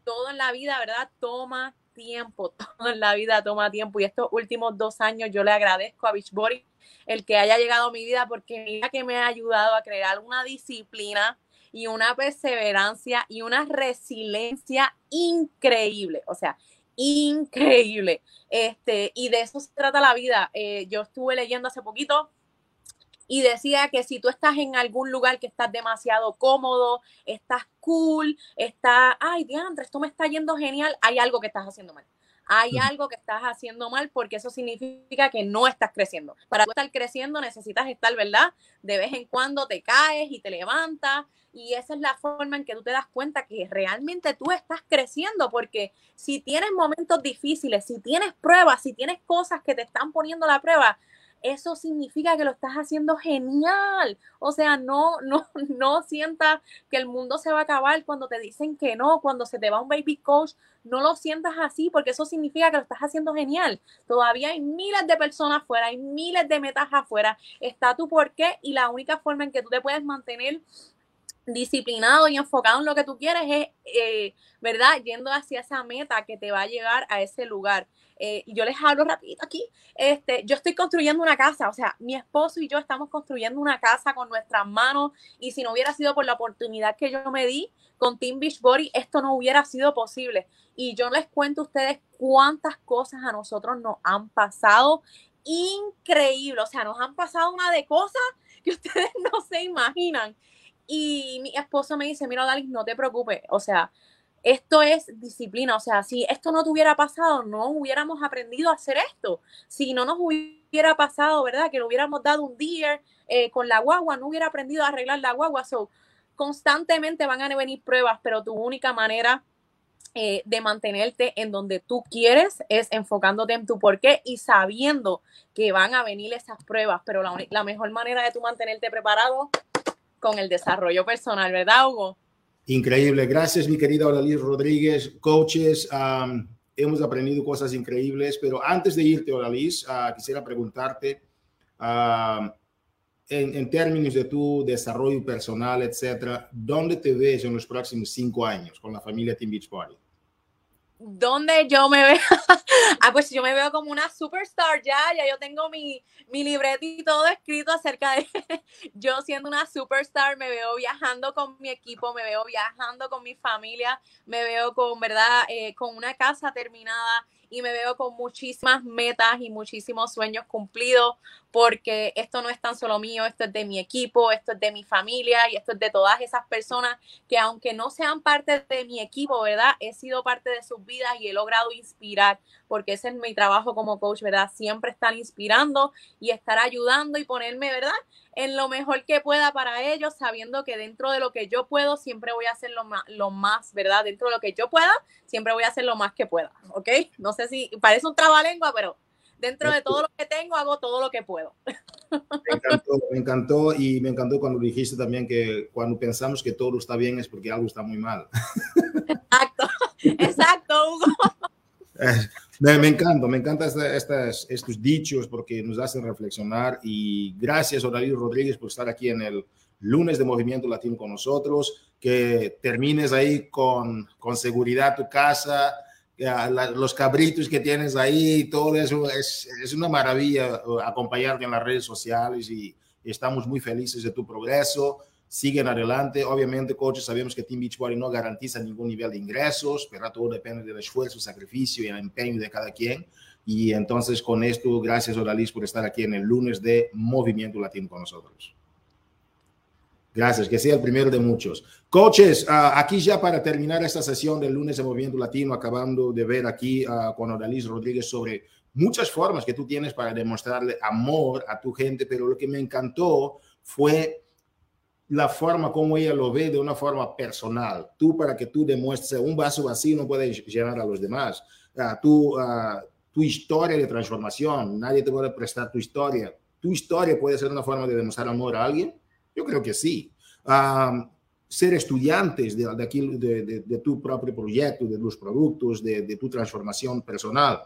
todo en la vida, ¿verdad? Toma tiempo, *laughs* todo en la vida toma tiempo y estos últimos dos años yo le agradezco a Beachbody el que haya llegado a mi vida porque mira que me ha ayudado a crear una disciplina y una perseverancia y una resiliencia increíble, o sea, increíble. Este, y de eso se trata la vida. Eh, yo estuve leyendo hace poquito y decía que si tú estás en algún lugar que estás demasiado cómodo, estás cool, está, ay, diantre, esto me está yendo genial, hay algo que estás haciendo mal hay algo que estás haciendo mal porque eso significa que no estás creciendo. Para tú estar creciendo necesitas estar, ¿verdad? De vez en cuando te caes y te levantas y esa es la forma en que tú te das cuenta que realmente tú estás creciendo porque si tienes momentos difíciles, si tienes pruebas, si tienes cosas que te están poniendo la prueba, eso significa que lo estás haciendo genial. O sea, no, *laughs* no, no sientas que el mundo se va a acabar cuando te dicen que no, cuando se te va un baby coach, no lo sientas así porque eso significa que lo estás haciendo genial. Todavía hay miles de personas afuera, hay miles de metas afuera. Está tu por qué y la única forma en que tú te puedes mantener disciplinado y enfocado en lo que tú quieres es, eh, ¿verdad? Yendo hacia esa meta que te va a llegar a ese lugar. Eh, y yo les hablo rapidito aquí, este, yo estoy construyendo una casa, o sea, mi esposo y yo estamos construyendo una casa con nuestras manos y si no hubiera sido por la oportunidad que yo me di con Team Beachbody, esto no hubiera sido posible. Y yo les cuento a ustedes cuántas cosas a nosotros nos han pasado increíble, o sea, nos han pasado una de cosas que *laughs* ustedes no se imaginan. Y mi esposo me dice, mira, Dalis, no te preocupes, o sea, esto es disciplina, o sea, si esto no te hubiera pasado, no hubiéramos aprendido a hacer esto. Si no nos hubiera pasado, ¿verdad? Que le hubiéramos dado un día eh, con la guagua, no hubiera aprendido a arreglar la guagua. So, constantemente van a venir pruebas, pero tu única manera eh, de mantenerte en donde tú quieres es enfocándote en tu porqué y sabiendo que van a venir esas pruebas, pero la, la mejor manera de tú mantenerte preparado con el desarrollo personal, ¿verdad, Hugo? Increíble. Gracias, mi querida Odalys Rodríguez. Coaches, hemos aprendido cosas increíbles, pero antes de irte, Odalys, uh, quisiera preguntarte, en, en, términos de tu desarrollo personal, etcétera, ¿dónde te ves en los próximos cinco años con la familia Team Beach Party? ¿Dónde yo me veo? *laughs* ah, pues yo me veo como una superstar ya, ya yo tengo mi, mi libreta y todo escrito acerca de *laughs* yo siendo una superstar, me veo viajando con mi equipo, me veo viajando con mi familia, me veo con, ¿verdad? Eh, con una casa terminada y me veo con muchísimas metas y muchísimos sueños cumplidos porque esto no es tan solo mío, esto es de mi equipo, esto es de mi familia y esto es de todas esas personas que aunque no sean parte de mi equipo, ¿verdad? He sido parte de sus vidas y he logrado inspirar, porque ese es mi trabajo como coach, ¿verdad? Siempre estar inspirando y estar ayudando y ponerme, ¿verdad? En lo mejor que pueda para ellos, sabiendo que dentro de lo que yo puedo, siempre voy a hacer lo más, lo ¿verdad? Dentro de lo que yo pueda, siempre voy a hacer lo más que pueda, ¿ok? No sé si parece un trabalengua, pero dentro de todo lo que tengo, hago todo lo que puedo. Me encantó, me encantó y me encantó cuando dijiste también que cuando pensamos que todo está bien es porque algo está muy mal. Exacto, exacto, Hugo. Me, me encanta, me encantan estos dichos porque nos hacen reflexionar y gracias, Odalí Rodríguez, por estar aquí en el lunes de Movimiento Latino con nosotros, que termines ahí con, con seguridad tu casa, los cabritos que tienes ahí, todo eso es, es, una maravilla uh, acompañarte en las redes sociales y, estamos muy felices de tu progreso. Siguen adelante. Obviamente, coaches, sabemos que Team Beachbody no garantiza ningún nivel de ingresos, pero todo depende del esfuerzo, sacrificio y el empeño de cada quien. Y entonces, con esto, gracias, Odalis, por estar aquí en el lunes de Movimiento Latino con nosotros. Gracias, que sea el primero de muchos. Coaches, uh, aquí ya para terminar esta sesión del lunes de Movimiento Latino, acabando de ver aquí uh, con Odalís Rodríguez sobre muchas formas que tú tienes para demostrarle amor a tu gente, pero lo que me encantó fue la forma como ella lo ve de una forma personal. Tú, para que tú demuestres un vaso vacío, no puedes llenar a los demás. Uh, tú, tu historia de transformación, nadie te puede prestar tu historia. Tu historia puede ser una forma de demostrar amor a alguien yo creo que sí. ser estudiantes de, de, aquí, de, de, tu propio proyecto, de los productos, de, tu transformación personal.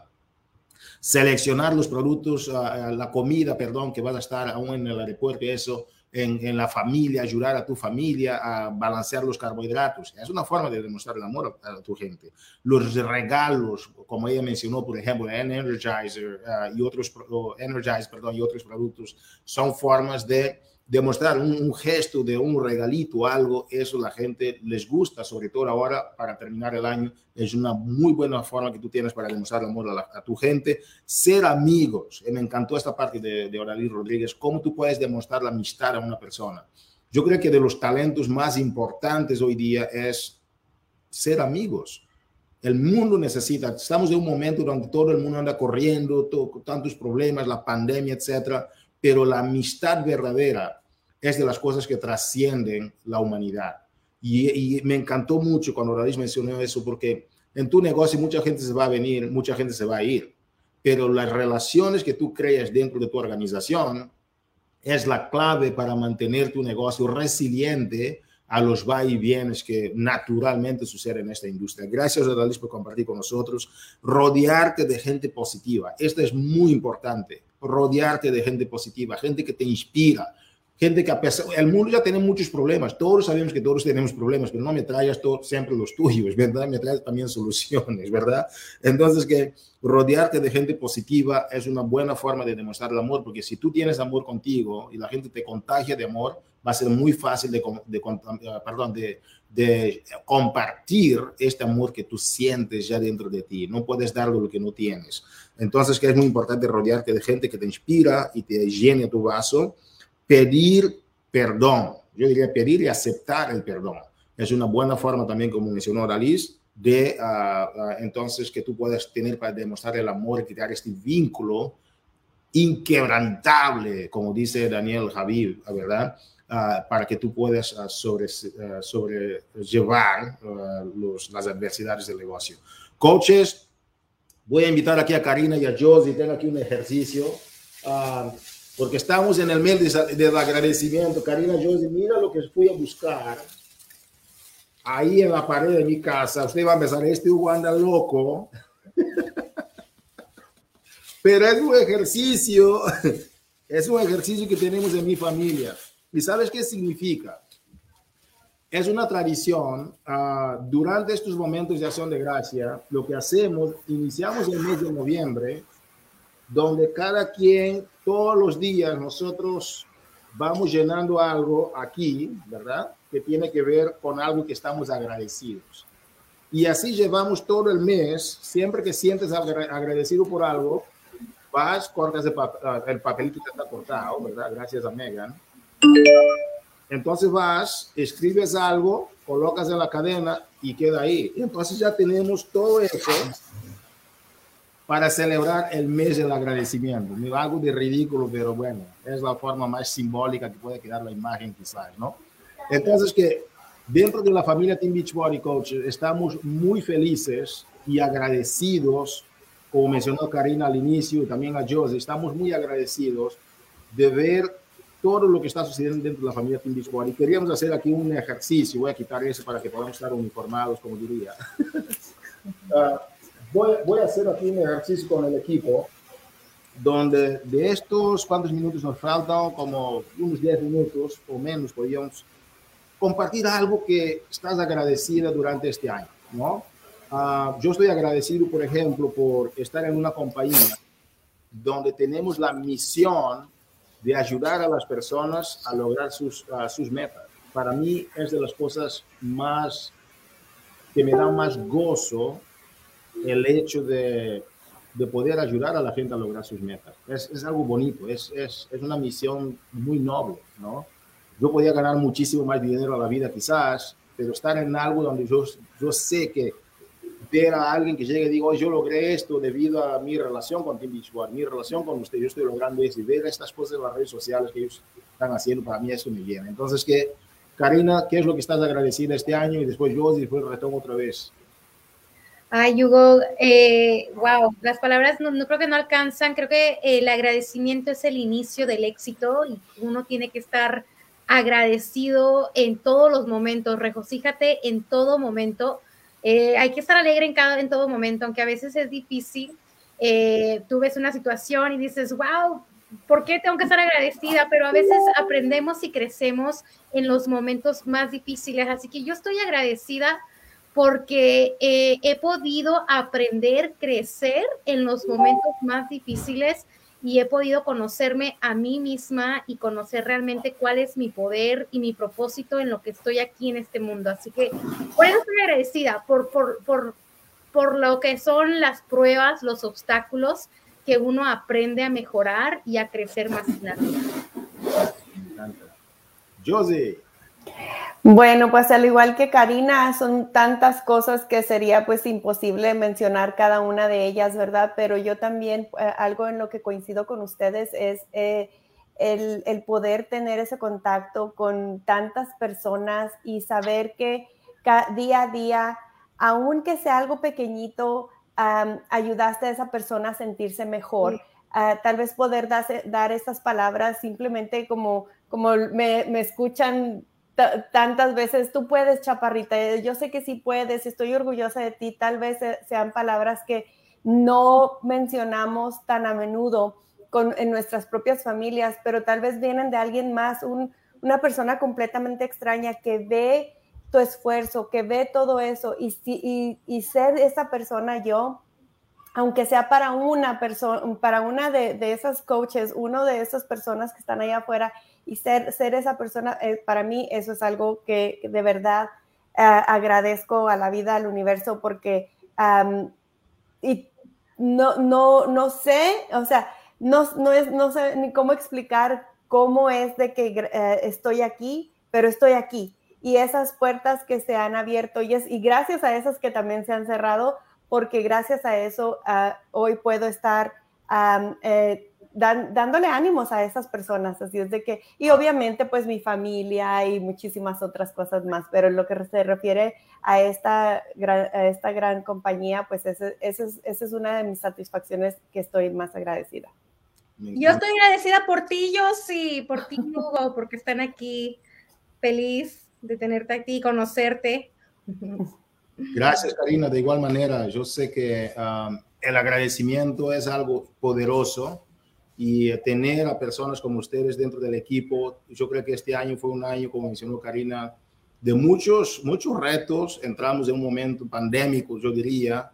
Seleccionar los productos, uh, la comida, perdón, que vas a estar aún en el aeropuerto, eso, en, la familia, ayudar a tu familia a balancear los carbohidratos. Es una forma de demostrar el amor a, tu gente. Los regalos, como ella mencionó, por ejemplo, Energizer ah, y otros, Energize, perdón, y otros productos, son formas de demostrar un, gesto de un regalito, algo, eso la gente les gusta, sobre todo ahora para terminar el año, es una muy buena forma que tú tienes para demostrar amor a, tu gente. Ser amigos, me encantó esta parte de, de Oralí Rodríguez, cómo tú puedes demostrar la amistad a una persona. Yo creo que de los talentos más importantes hoy día es ser amigos. El mundo necesita, estamos en un momento donde todo el mundo anda corriendo, tantos problemas, la pandemia, etcétera pero la amistad verdadera es de las cosas que trascienden la humanidad. Y, me encantó mucho cuando Radis mencionó eso, porque en tu negocio mucha gente se va a venir, mucha gente se va a ir, pero las relaciones que tú creas dentro de tu organización es la clave para mantener tu negocio resiliente a los va y vienes que naturalmente suceden en esta industria. Gracias, Radis, por compartir con nosotros. Rodearte de gente positiva. Esto es muy importante rodearte de gente positiva, gente que te inspira, gente que a pesar, el mundo ya tiene muchos problemas, todos sabemos que todos tenemos problemas, pero no me traigas todo, siempre los tuyos, ¿verdad? Me traes también soluciones, ¿verdad? Entonces que rodearte de gente positiva es una buena forma de demostrar el amor, porque si tú tienes amor contigo y la gente te contagia de amor, va a ser muy fácil de, de compartir este amor que tú sientes ya dentro de ti. No puedes darlo lo que no tienes. Entonces, que es muy importante rodearte de gente que te inspira y te llene tu vaso. Pedir perdón. Yo diría pedir y aceptar el perdón. Es una buena forma también, como mencionó Alice, de ah, ah, entonces que tú puedas tener para demostrar el amor y crear este vínculo inquebrantable, como dice Daniel Javid, ¿verdad? Ah, para que tú puedas uh, sobre, sobrellevar los, las adversidades del negocio. Coaches, voy a invitar aquí a Karina y a Josie, tengo aquí un ejercicio, porque estamos en el mes del agradecimiento. Karina, Josie, mira lo que fui a buscar ahí en la pared de mi casa. Usted va a empezar, este Hugo anda loco. *laughs* Pero es un ejercicio, *laughs* es un ejercicio que tenemos en mi familia. ¿Y sabes qué significa? Es una tradición. Uh, durante estos momentos de acción de gracia, lo que hacemos, iniciamos el mes de noviembre, donde cada quien, todos los días, nosotros vamos llenando algo aquí, ¿verdad? Que tiene que ver con algo que estamos agradecidos. Y así llevamos todo el mes, siempre que sientes agradecido por algo, vas, cortas ah, el papelito que está cortado, ¿verdad? Gracias a Megan entonces vas, escribes algo, colocas en la cadena y queda ahí. Entonces ya tenemos todo eso para celebrar el mes del agradecimiento. Me algo de ridículo, pero bueno, es la forma más simbólica que puede quedar la imagen quizás, ¿no? Entonces que dentro de la familia Team Beachbody Coach estamos muy felices y agradecidos, como mencionó Karina al inicio también a José, estamos muy agradecidos de ver todo lo que está sucediendo dentro de la familia Beach Y queríamos hacer aquí un ejercicio, voy a quitar eso para que podamos estar uniformados, como diría. uh, *laughs* voy, voy, a hacer aquí un ejercicio con el equipo, donde de estos, ¿cuántos minutos nos faltan? Como unos 10 minutos o menos, podríamos compartir algo que estás agradecida durante este año, ¿no? Uh, yo estoy agradecido, por ejemplo, por estar en una compañía donde tenemos la misión de ayudar a las personas a lograr sus, sus metas. Para mí es de las cosas más que me da más gozo el hecho de, de, poder ayudar a la gente a lograr sus metas. Es, es algo bonito, es, es, es, una misión muy noble, ¿no? Yo podía ganar muchísimo más dinero a la vida quizás, pero estar en algo donde yo, yo sé que ver a alguien que llegue y diga, yo logré esto debido a mi relación con Tim mi relación con usted, yo estoy logrando eso, y ver estas cosas en las redes sociales que ellos están haciendo, para mí eso me llena. Entonces, que Karina, ¿qué es lo que estás agradecida este año? Y después yo, y después retomo otra vez. Ay, Hugo, eh, wow, las palabras no, no, creo que no alcanzan, creo que el agradecimiento es el inicio del éxito y uno tiene que estar agradecido en todos los momentos, regocíjate en todo momento eh, hay que estar alegre en, cada, en todo momento, aunque a veces es difícil. Eh, tú ves una situación y dices, wow, ¿por qué tengo que estar agradecida? Pero a veces aprendemos y crecemos en los momentos más difíciles. Así que yo estoy agradecida porque eh, he podido aprender, crecer en los momentos más difíciles y he podido conocerme a mí misma y conocer realmente cuál es mi poder y mi propósito en lo que estoy aquí en este mundo. Así que por eso estoy agradecida, por, por, por, por lo que son las pruebas, los obstáculos que uno aprende a mejorar y a crecer más en la vida. Josie. Bueno, pues al igual que Karina, son tantas cosas que sería pues imposible mencionar cada una de ellas, ¿verdad? Pero yo también, eh, algo en lo que coincido con ustedes es eh, el, el, poder tener ese contacto con tantas personas y saber que día a día, aunque sea algo pequeñito, ayudaste a esa persona a sentirse mejor. Uh, tal vez poder dar, dar estas palabras simplemente como, como me, me escuchan tantas veces, tú puedes, chaparrita, yo sé que sí puedes, estoy orgullosa de ti, tal vez sean palabras que no mencionamos tan a menudo con, en nuestras propias familias, pero tal vez vienen de alguien más, un, una persona completamente extraña que ve tu esfuerzo, que ve todo eso y, y, y ser esa persona yo, aunque sea para una persona, para una de, de esas coaches, uno de esas personas que están allá afuera, y ser, ser esa persona, eh, para mí eso es algo que de verdad eh, agradezco a la vida, al universo, porque y no, no, no sé, o sea, no, no, es, no sé ni cómo explicar cómo es de que eh, estoy aquí, pero estoy aquí. Y esas puertas que se han abierto y, y gracias a esas que también se han cerrado, porque gracias a eso ah, hoy puedo estar dándole ánimos a esas personas. Así es de que, y obviamente pues mi familia y muchísimas otras cosas más, pero en lo que se refiere a esta gran, a esta gran compañía, pues esa es, es una de mis satisfacciones que estoy más agradecida. Yo estoy agradecida por ti, yo sí, por ti, Hugo, *laughs* porque están aquí. Feliz de tenerte aquí, conocerte. *laughs* Gracias, Karina. De igual manera, yo sé que um, el agradecimiento es algo poderoso y tener a personas como ustedes dentro del equipo. Yo creo que este año fue un año, como mencionó Karina, de muchos, muchos retos. Entramos en un momento pandémico, yo diría,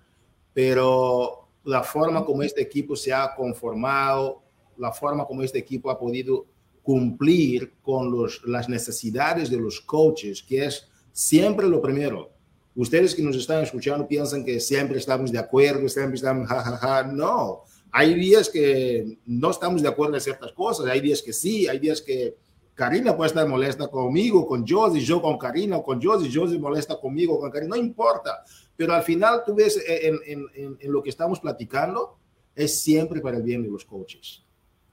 pero la forma como este equipo se ha conformado, la forma como este equipo ha podido cumplir con los, las necesidades de los coaches, que es siempre lo primero. Ustedes que nos están escuchando piensan que siempre estamos de acuerdo, siempre estamos jajaja. Ja, ja. No, hay días que no estamos de acuerdo en ciertas cosas, hay días que sí, hay días que Karina puede estar molesta conmigo, con Josie, yo con Karina, o con Josie, Josie molesta conmigo, con Karina, no importa. Pero al final tú ves en, en, en, lo que estamos platicando, es siempre para el bien de los coaches.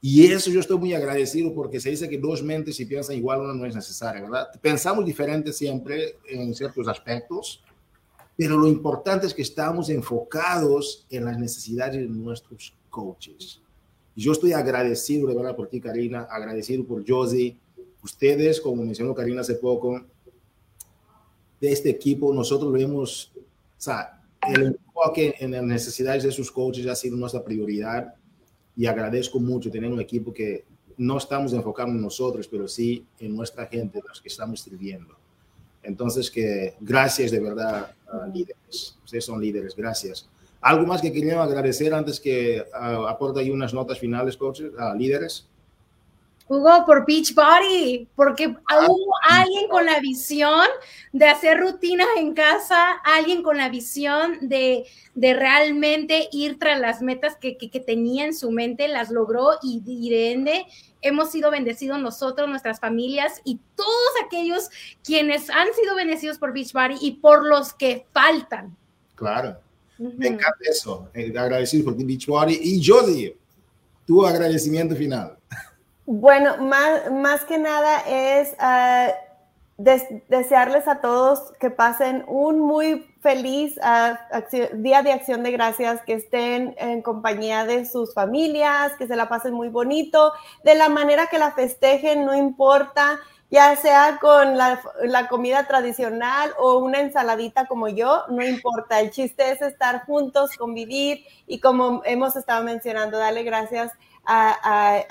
Y eso yo estoy muy agradecido porque se dice que dos mentes si piensan igual una no es necesaria, ¿verdad? Pensamos diferente siempre en ciertos aspectos, pero lo importante es que estamos enfocados en las necesidades de nuestros coaches. Yo estoy agradecido de verdad por ti, Karina, agradecido por Josie. Ustedes, como mencionó Karina hace poco, de este equipo, nosotros vemos, o sea, el enfoque en las necesidades de sus coaches ha sido nuestra prioridad y agradezco mucho tener un equipo que no estamos enfocando en nosotros, pero sí en nuestra gente, los que estamos sirviendo. Entonces, que gracias de verdad, líderes. Ustedes son líderes, gracias. ¿Algo más que quería agradecer antes que uh, aporte ahí unas notas finales, coaches, uh, líderes? Hugo, por Beachbody, porque ah, hubo alguien con la visión de hacer rutinas en casa, alguien con la visión de, de realmente ir tras las metas que, que, que, tenía en su mente, las logró y, y de ende hemos sido bendecidos nosotros, nuestras familias y todos aquellos quienes han sido bendecidos por Beachbody y por los que faltan. Claro. Me encanta eso. Eh, agradecido por Beachbody. Y Jody, tu agradecimiento final. Bueno, más, más que nada es uh, desearles a todos que pasen un muy feliz uh, día de acción de gracias, que estén en compañía de sus familias, que se la pasen muy bonito, de la manera que la festejen, no importa ya sea con la, la, comida tradicional o una ensaladita como yo, no importa. El chiste es estar juntos, convivir y como hemos estado mencionando, darle gracias a,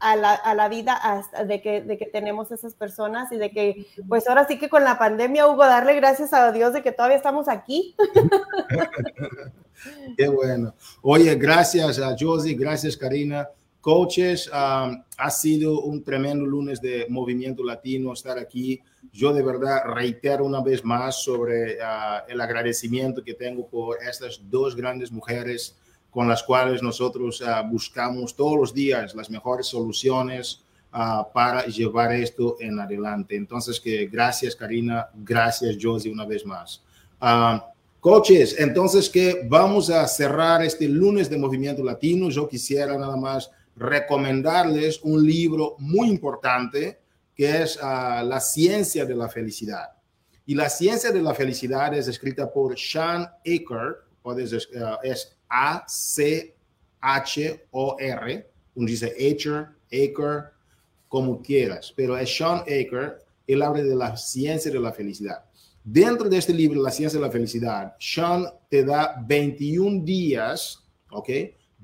a, la, a la, vida de, que, de que tenemos esas personas y de que, pues ahora sí que con la pandemia, Hugo, darle gracias a Dios de que todavía estamos aquí. *laughs* Qué bueno. Oye, gracias a Josie, gracias Karina. Coaches, um, ha sido un tremendo lunes de Movimiento Latino estar aquí. Yo de verdad reitero una vez más sobre uh, el agradecimiento que tengo por estas dos grandes mujeres con las cuales nosotros uh, buscamos todos los días las mejores soluciones uh, para llevar esto en adelante. Entonces, que gracias Karina, gracias Josie una vez más. Coaches, entonces que vamos a cerrar este lunes de Movimiento Latino. Yo quisiera nada más recomendarles un libro muy importante que es uh, La ciencia de la felicidad. Y la ciencia de la felicidad es escrita por Sean Aker, puedes, uh, es A-C-H-O-R, uno dice Aker, Aker, como quieras, pero es Sean Aker, él habla de la ciencia de la felicidad. Dentro de este libro, La ciencia de la felicidad, Sean te da 21 días, ¿ok?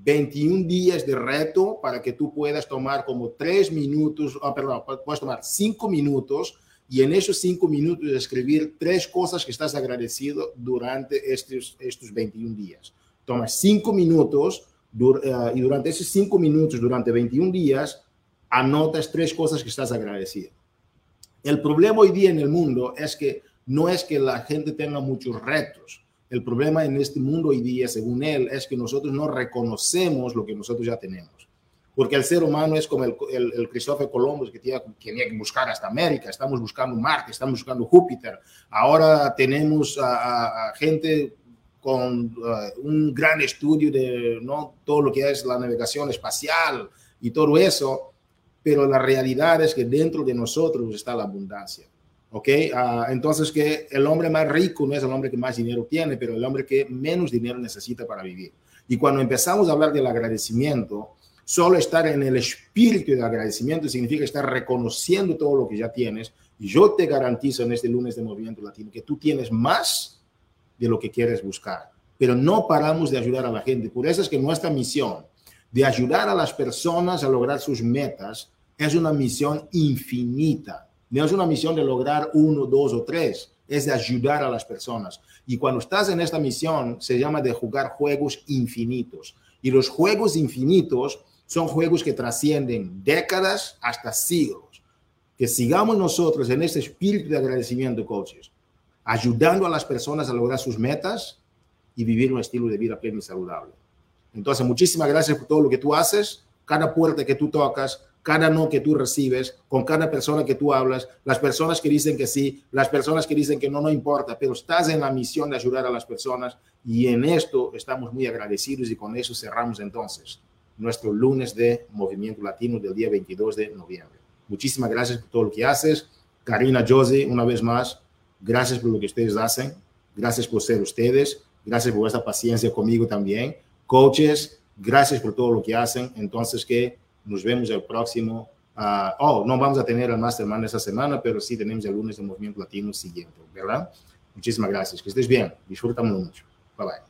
21 días de reto para que tú puedas tomar como 3 minutos, oh, perdón, puedes tomar 5 minutos y en esos 5 minutos escribir tres cosas que estás agradecido durante estos, estos 21 días. Toma 5 minutos uh, y durante esos 5 minutos, durante 21 días, anotas tres cosas que estás agradecido. El problema hoy día en el mundo es que no es que la gente tenga muchos retos, el problema en este mundo hoy día, según él, es que nosotros no reconocemos lo que nosotros ya tenemos. Porque el ser humano es como el, el, Cristóbal Colombo que tenía, tenía, que buscar hasta América, estamos buscando Marte, estamos buscando Júpiter. Ahora tenemos a, gente con uh, un gran estudio de ¿no? todo lo que es la navegación espacial y todo eso, pero la realidad es que dentro de nosotros está la abundancia. ¿Ok? Uh, entonces que el hombre más rico no es el hombre que más dinero tiene, pero el hombre que menos dinero necesita para vivir. Y cuando empezamos a hablar del agradecimiento, solo estar en el espíritu de agradecimiento significa estar reconociendo todo lo que ya tienes. Y yo te garantizo en este lunes de Movimiento Latino que tú tienes más de lo que quieres buscar. Pero no paramos de ayudar a la gente. Por eso es que nuestra misión de ayudar a las personas a lograr sus metas es una misión infinita no es una misión de lograr uno, dos o tres, es de ayudar a las personas. Y cuando estás en esta misión, se llama de jugar juegos infinitos. Y los juegos infinitos son juegos que trascienden décadas hasta siglos. Que sigamos nosotros en este espíritu de agradecimiento, coaches, ayudando a las personas a lograr sus metas y vivir un estilo de vida pleno y saludable. Entonces, muchísimas gracias por todo lo que tú haces. Cada puerta que tú tocas, cada no que tú recibes, con cada persona que tú hablas, las personas que dicen que sí, las personas que dicen que no, no importa, pero estás en la misión de ayudar a las personas y en esto estamos muy agradecidos y con eso cerramos entonces nuestro lunes de Movimiento Latino del día 22 de noviembre. Muchísimas gracias por todo lo que haces. Karina, Josie, una vez más, gracias por lo que ustedes hacen, gracias por ser ustedes, gracias por vuestra paciencia conmigo también. Coaches, gracias por todo lo que hacen. Entonces, que nos vemos el próximo. Uh, oh, no vamos a tener el Mastermind esta semana, pero sí tenemos el lunes de Movimiento Latino siguiente, ¿verdad? Muchísimas gracias. Que estés bien. Disfrutamos mucho. Bye bye.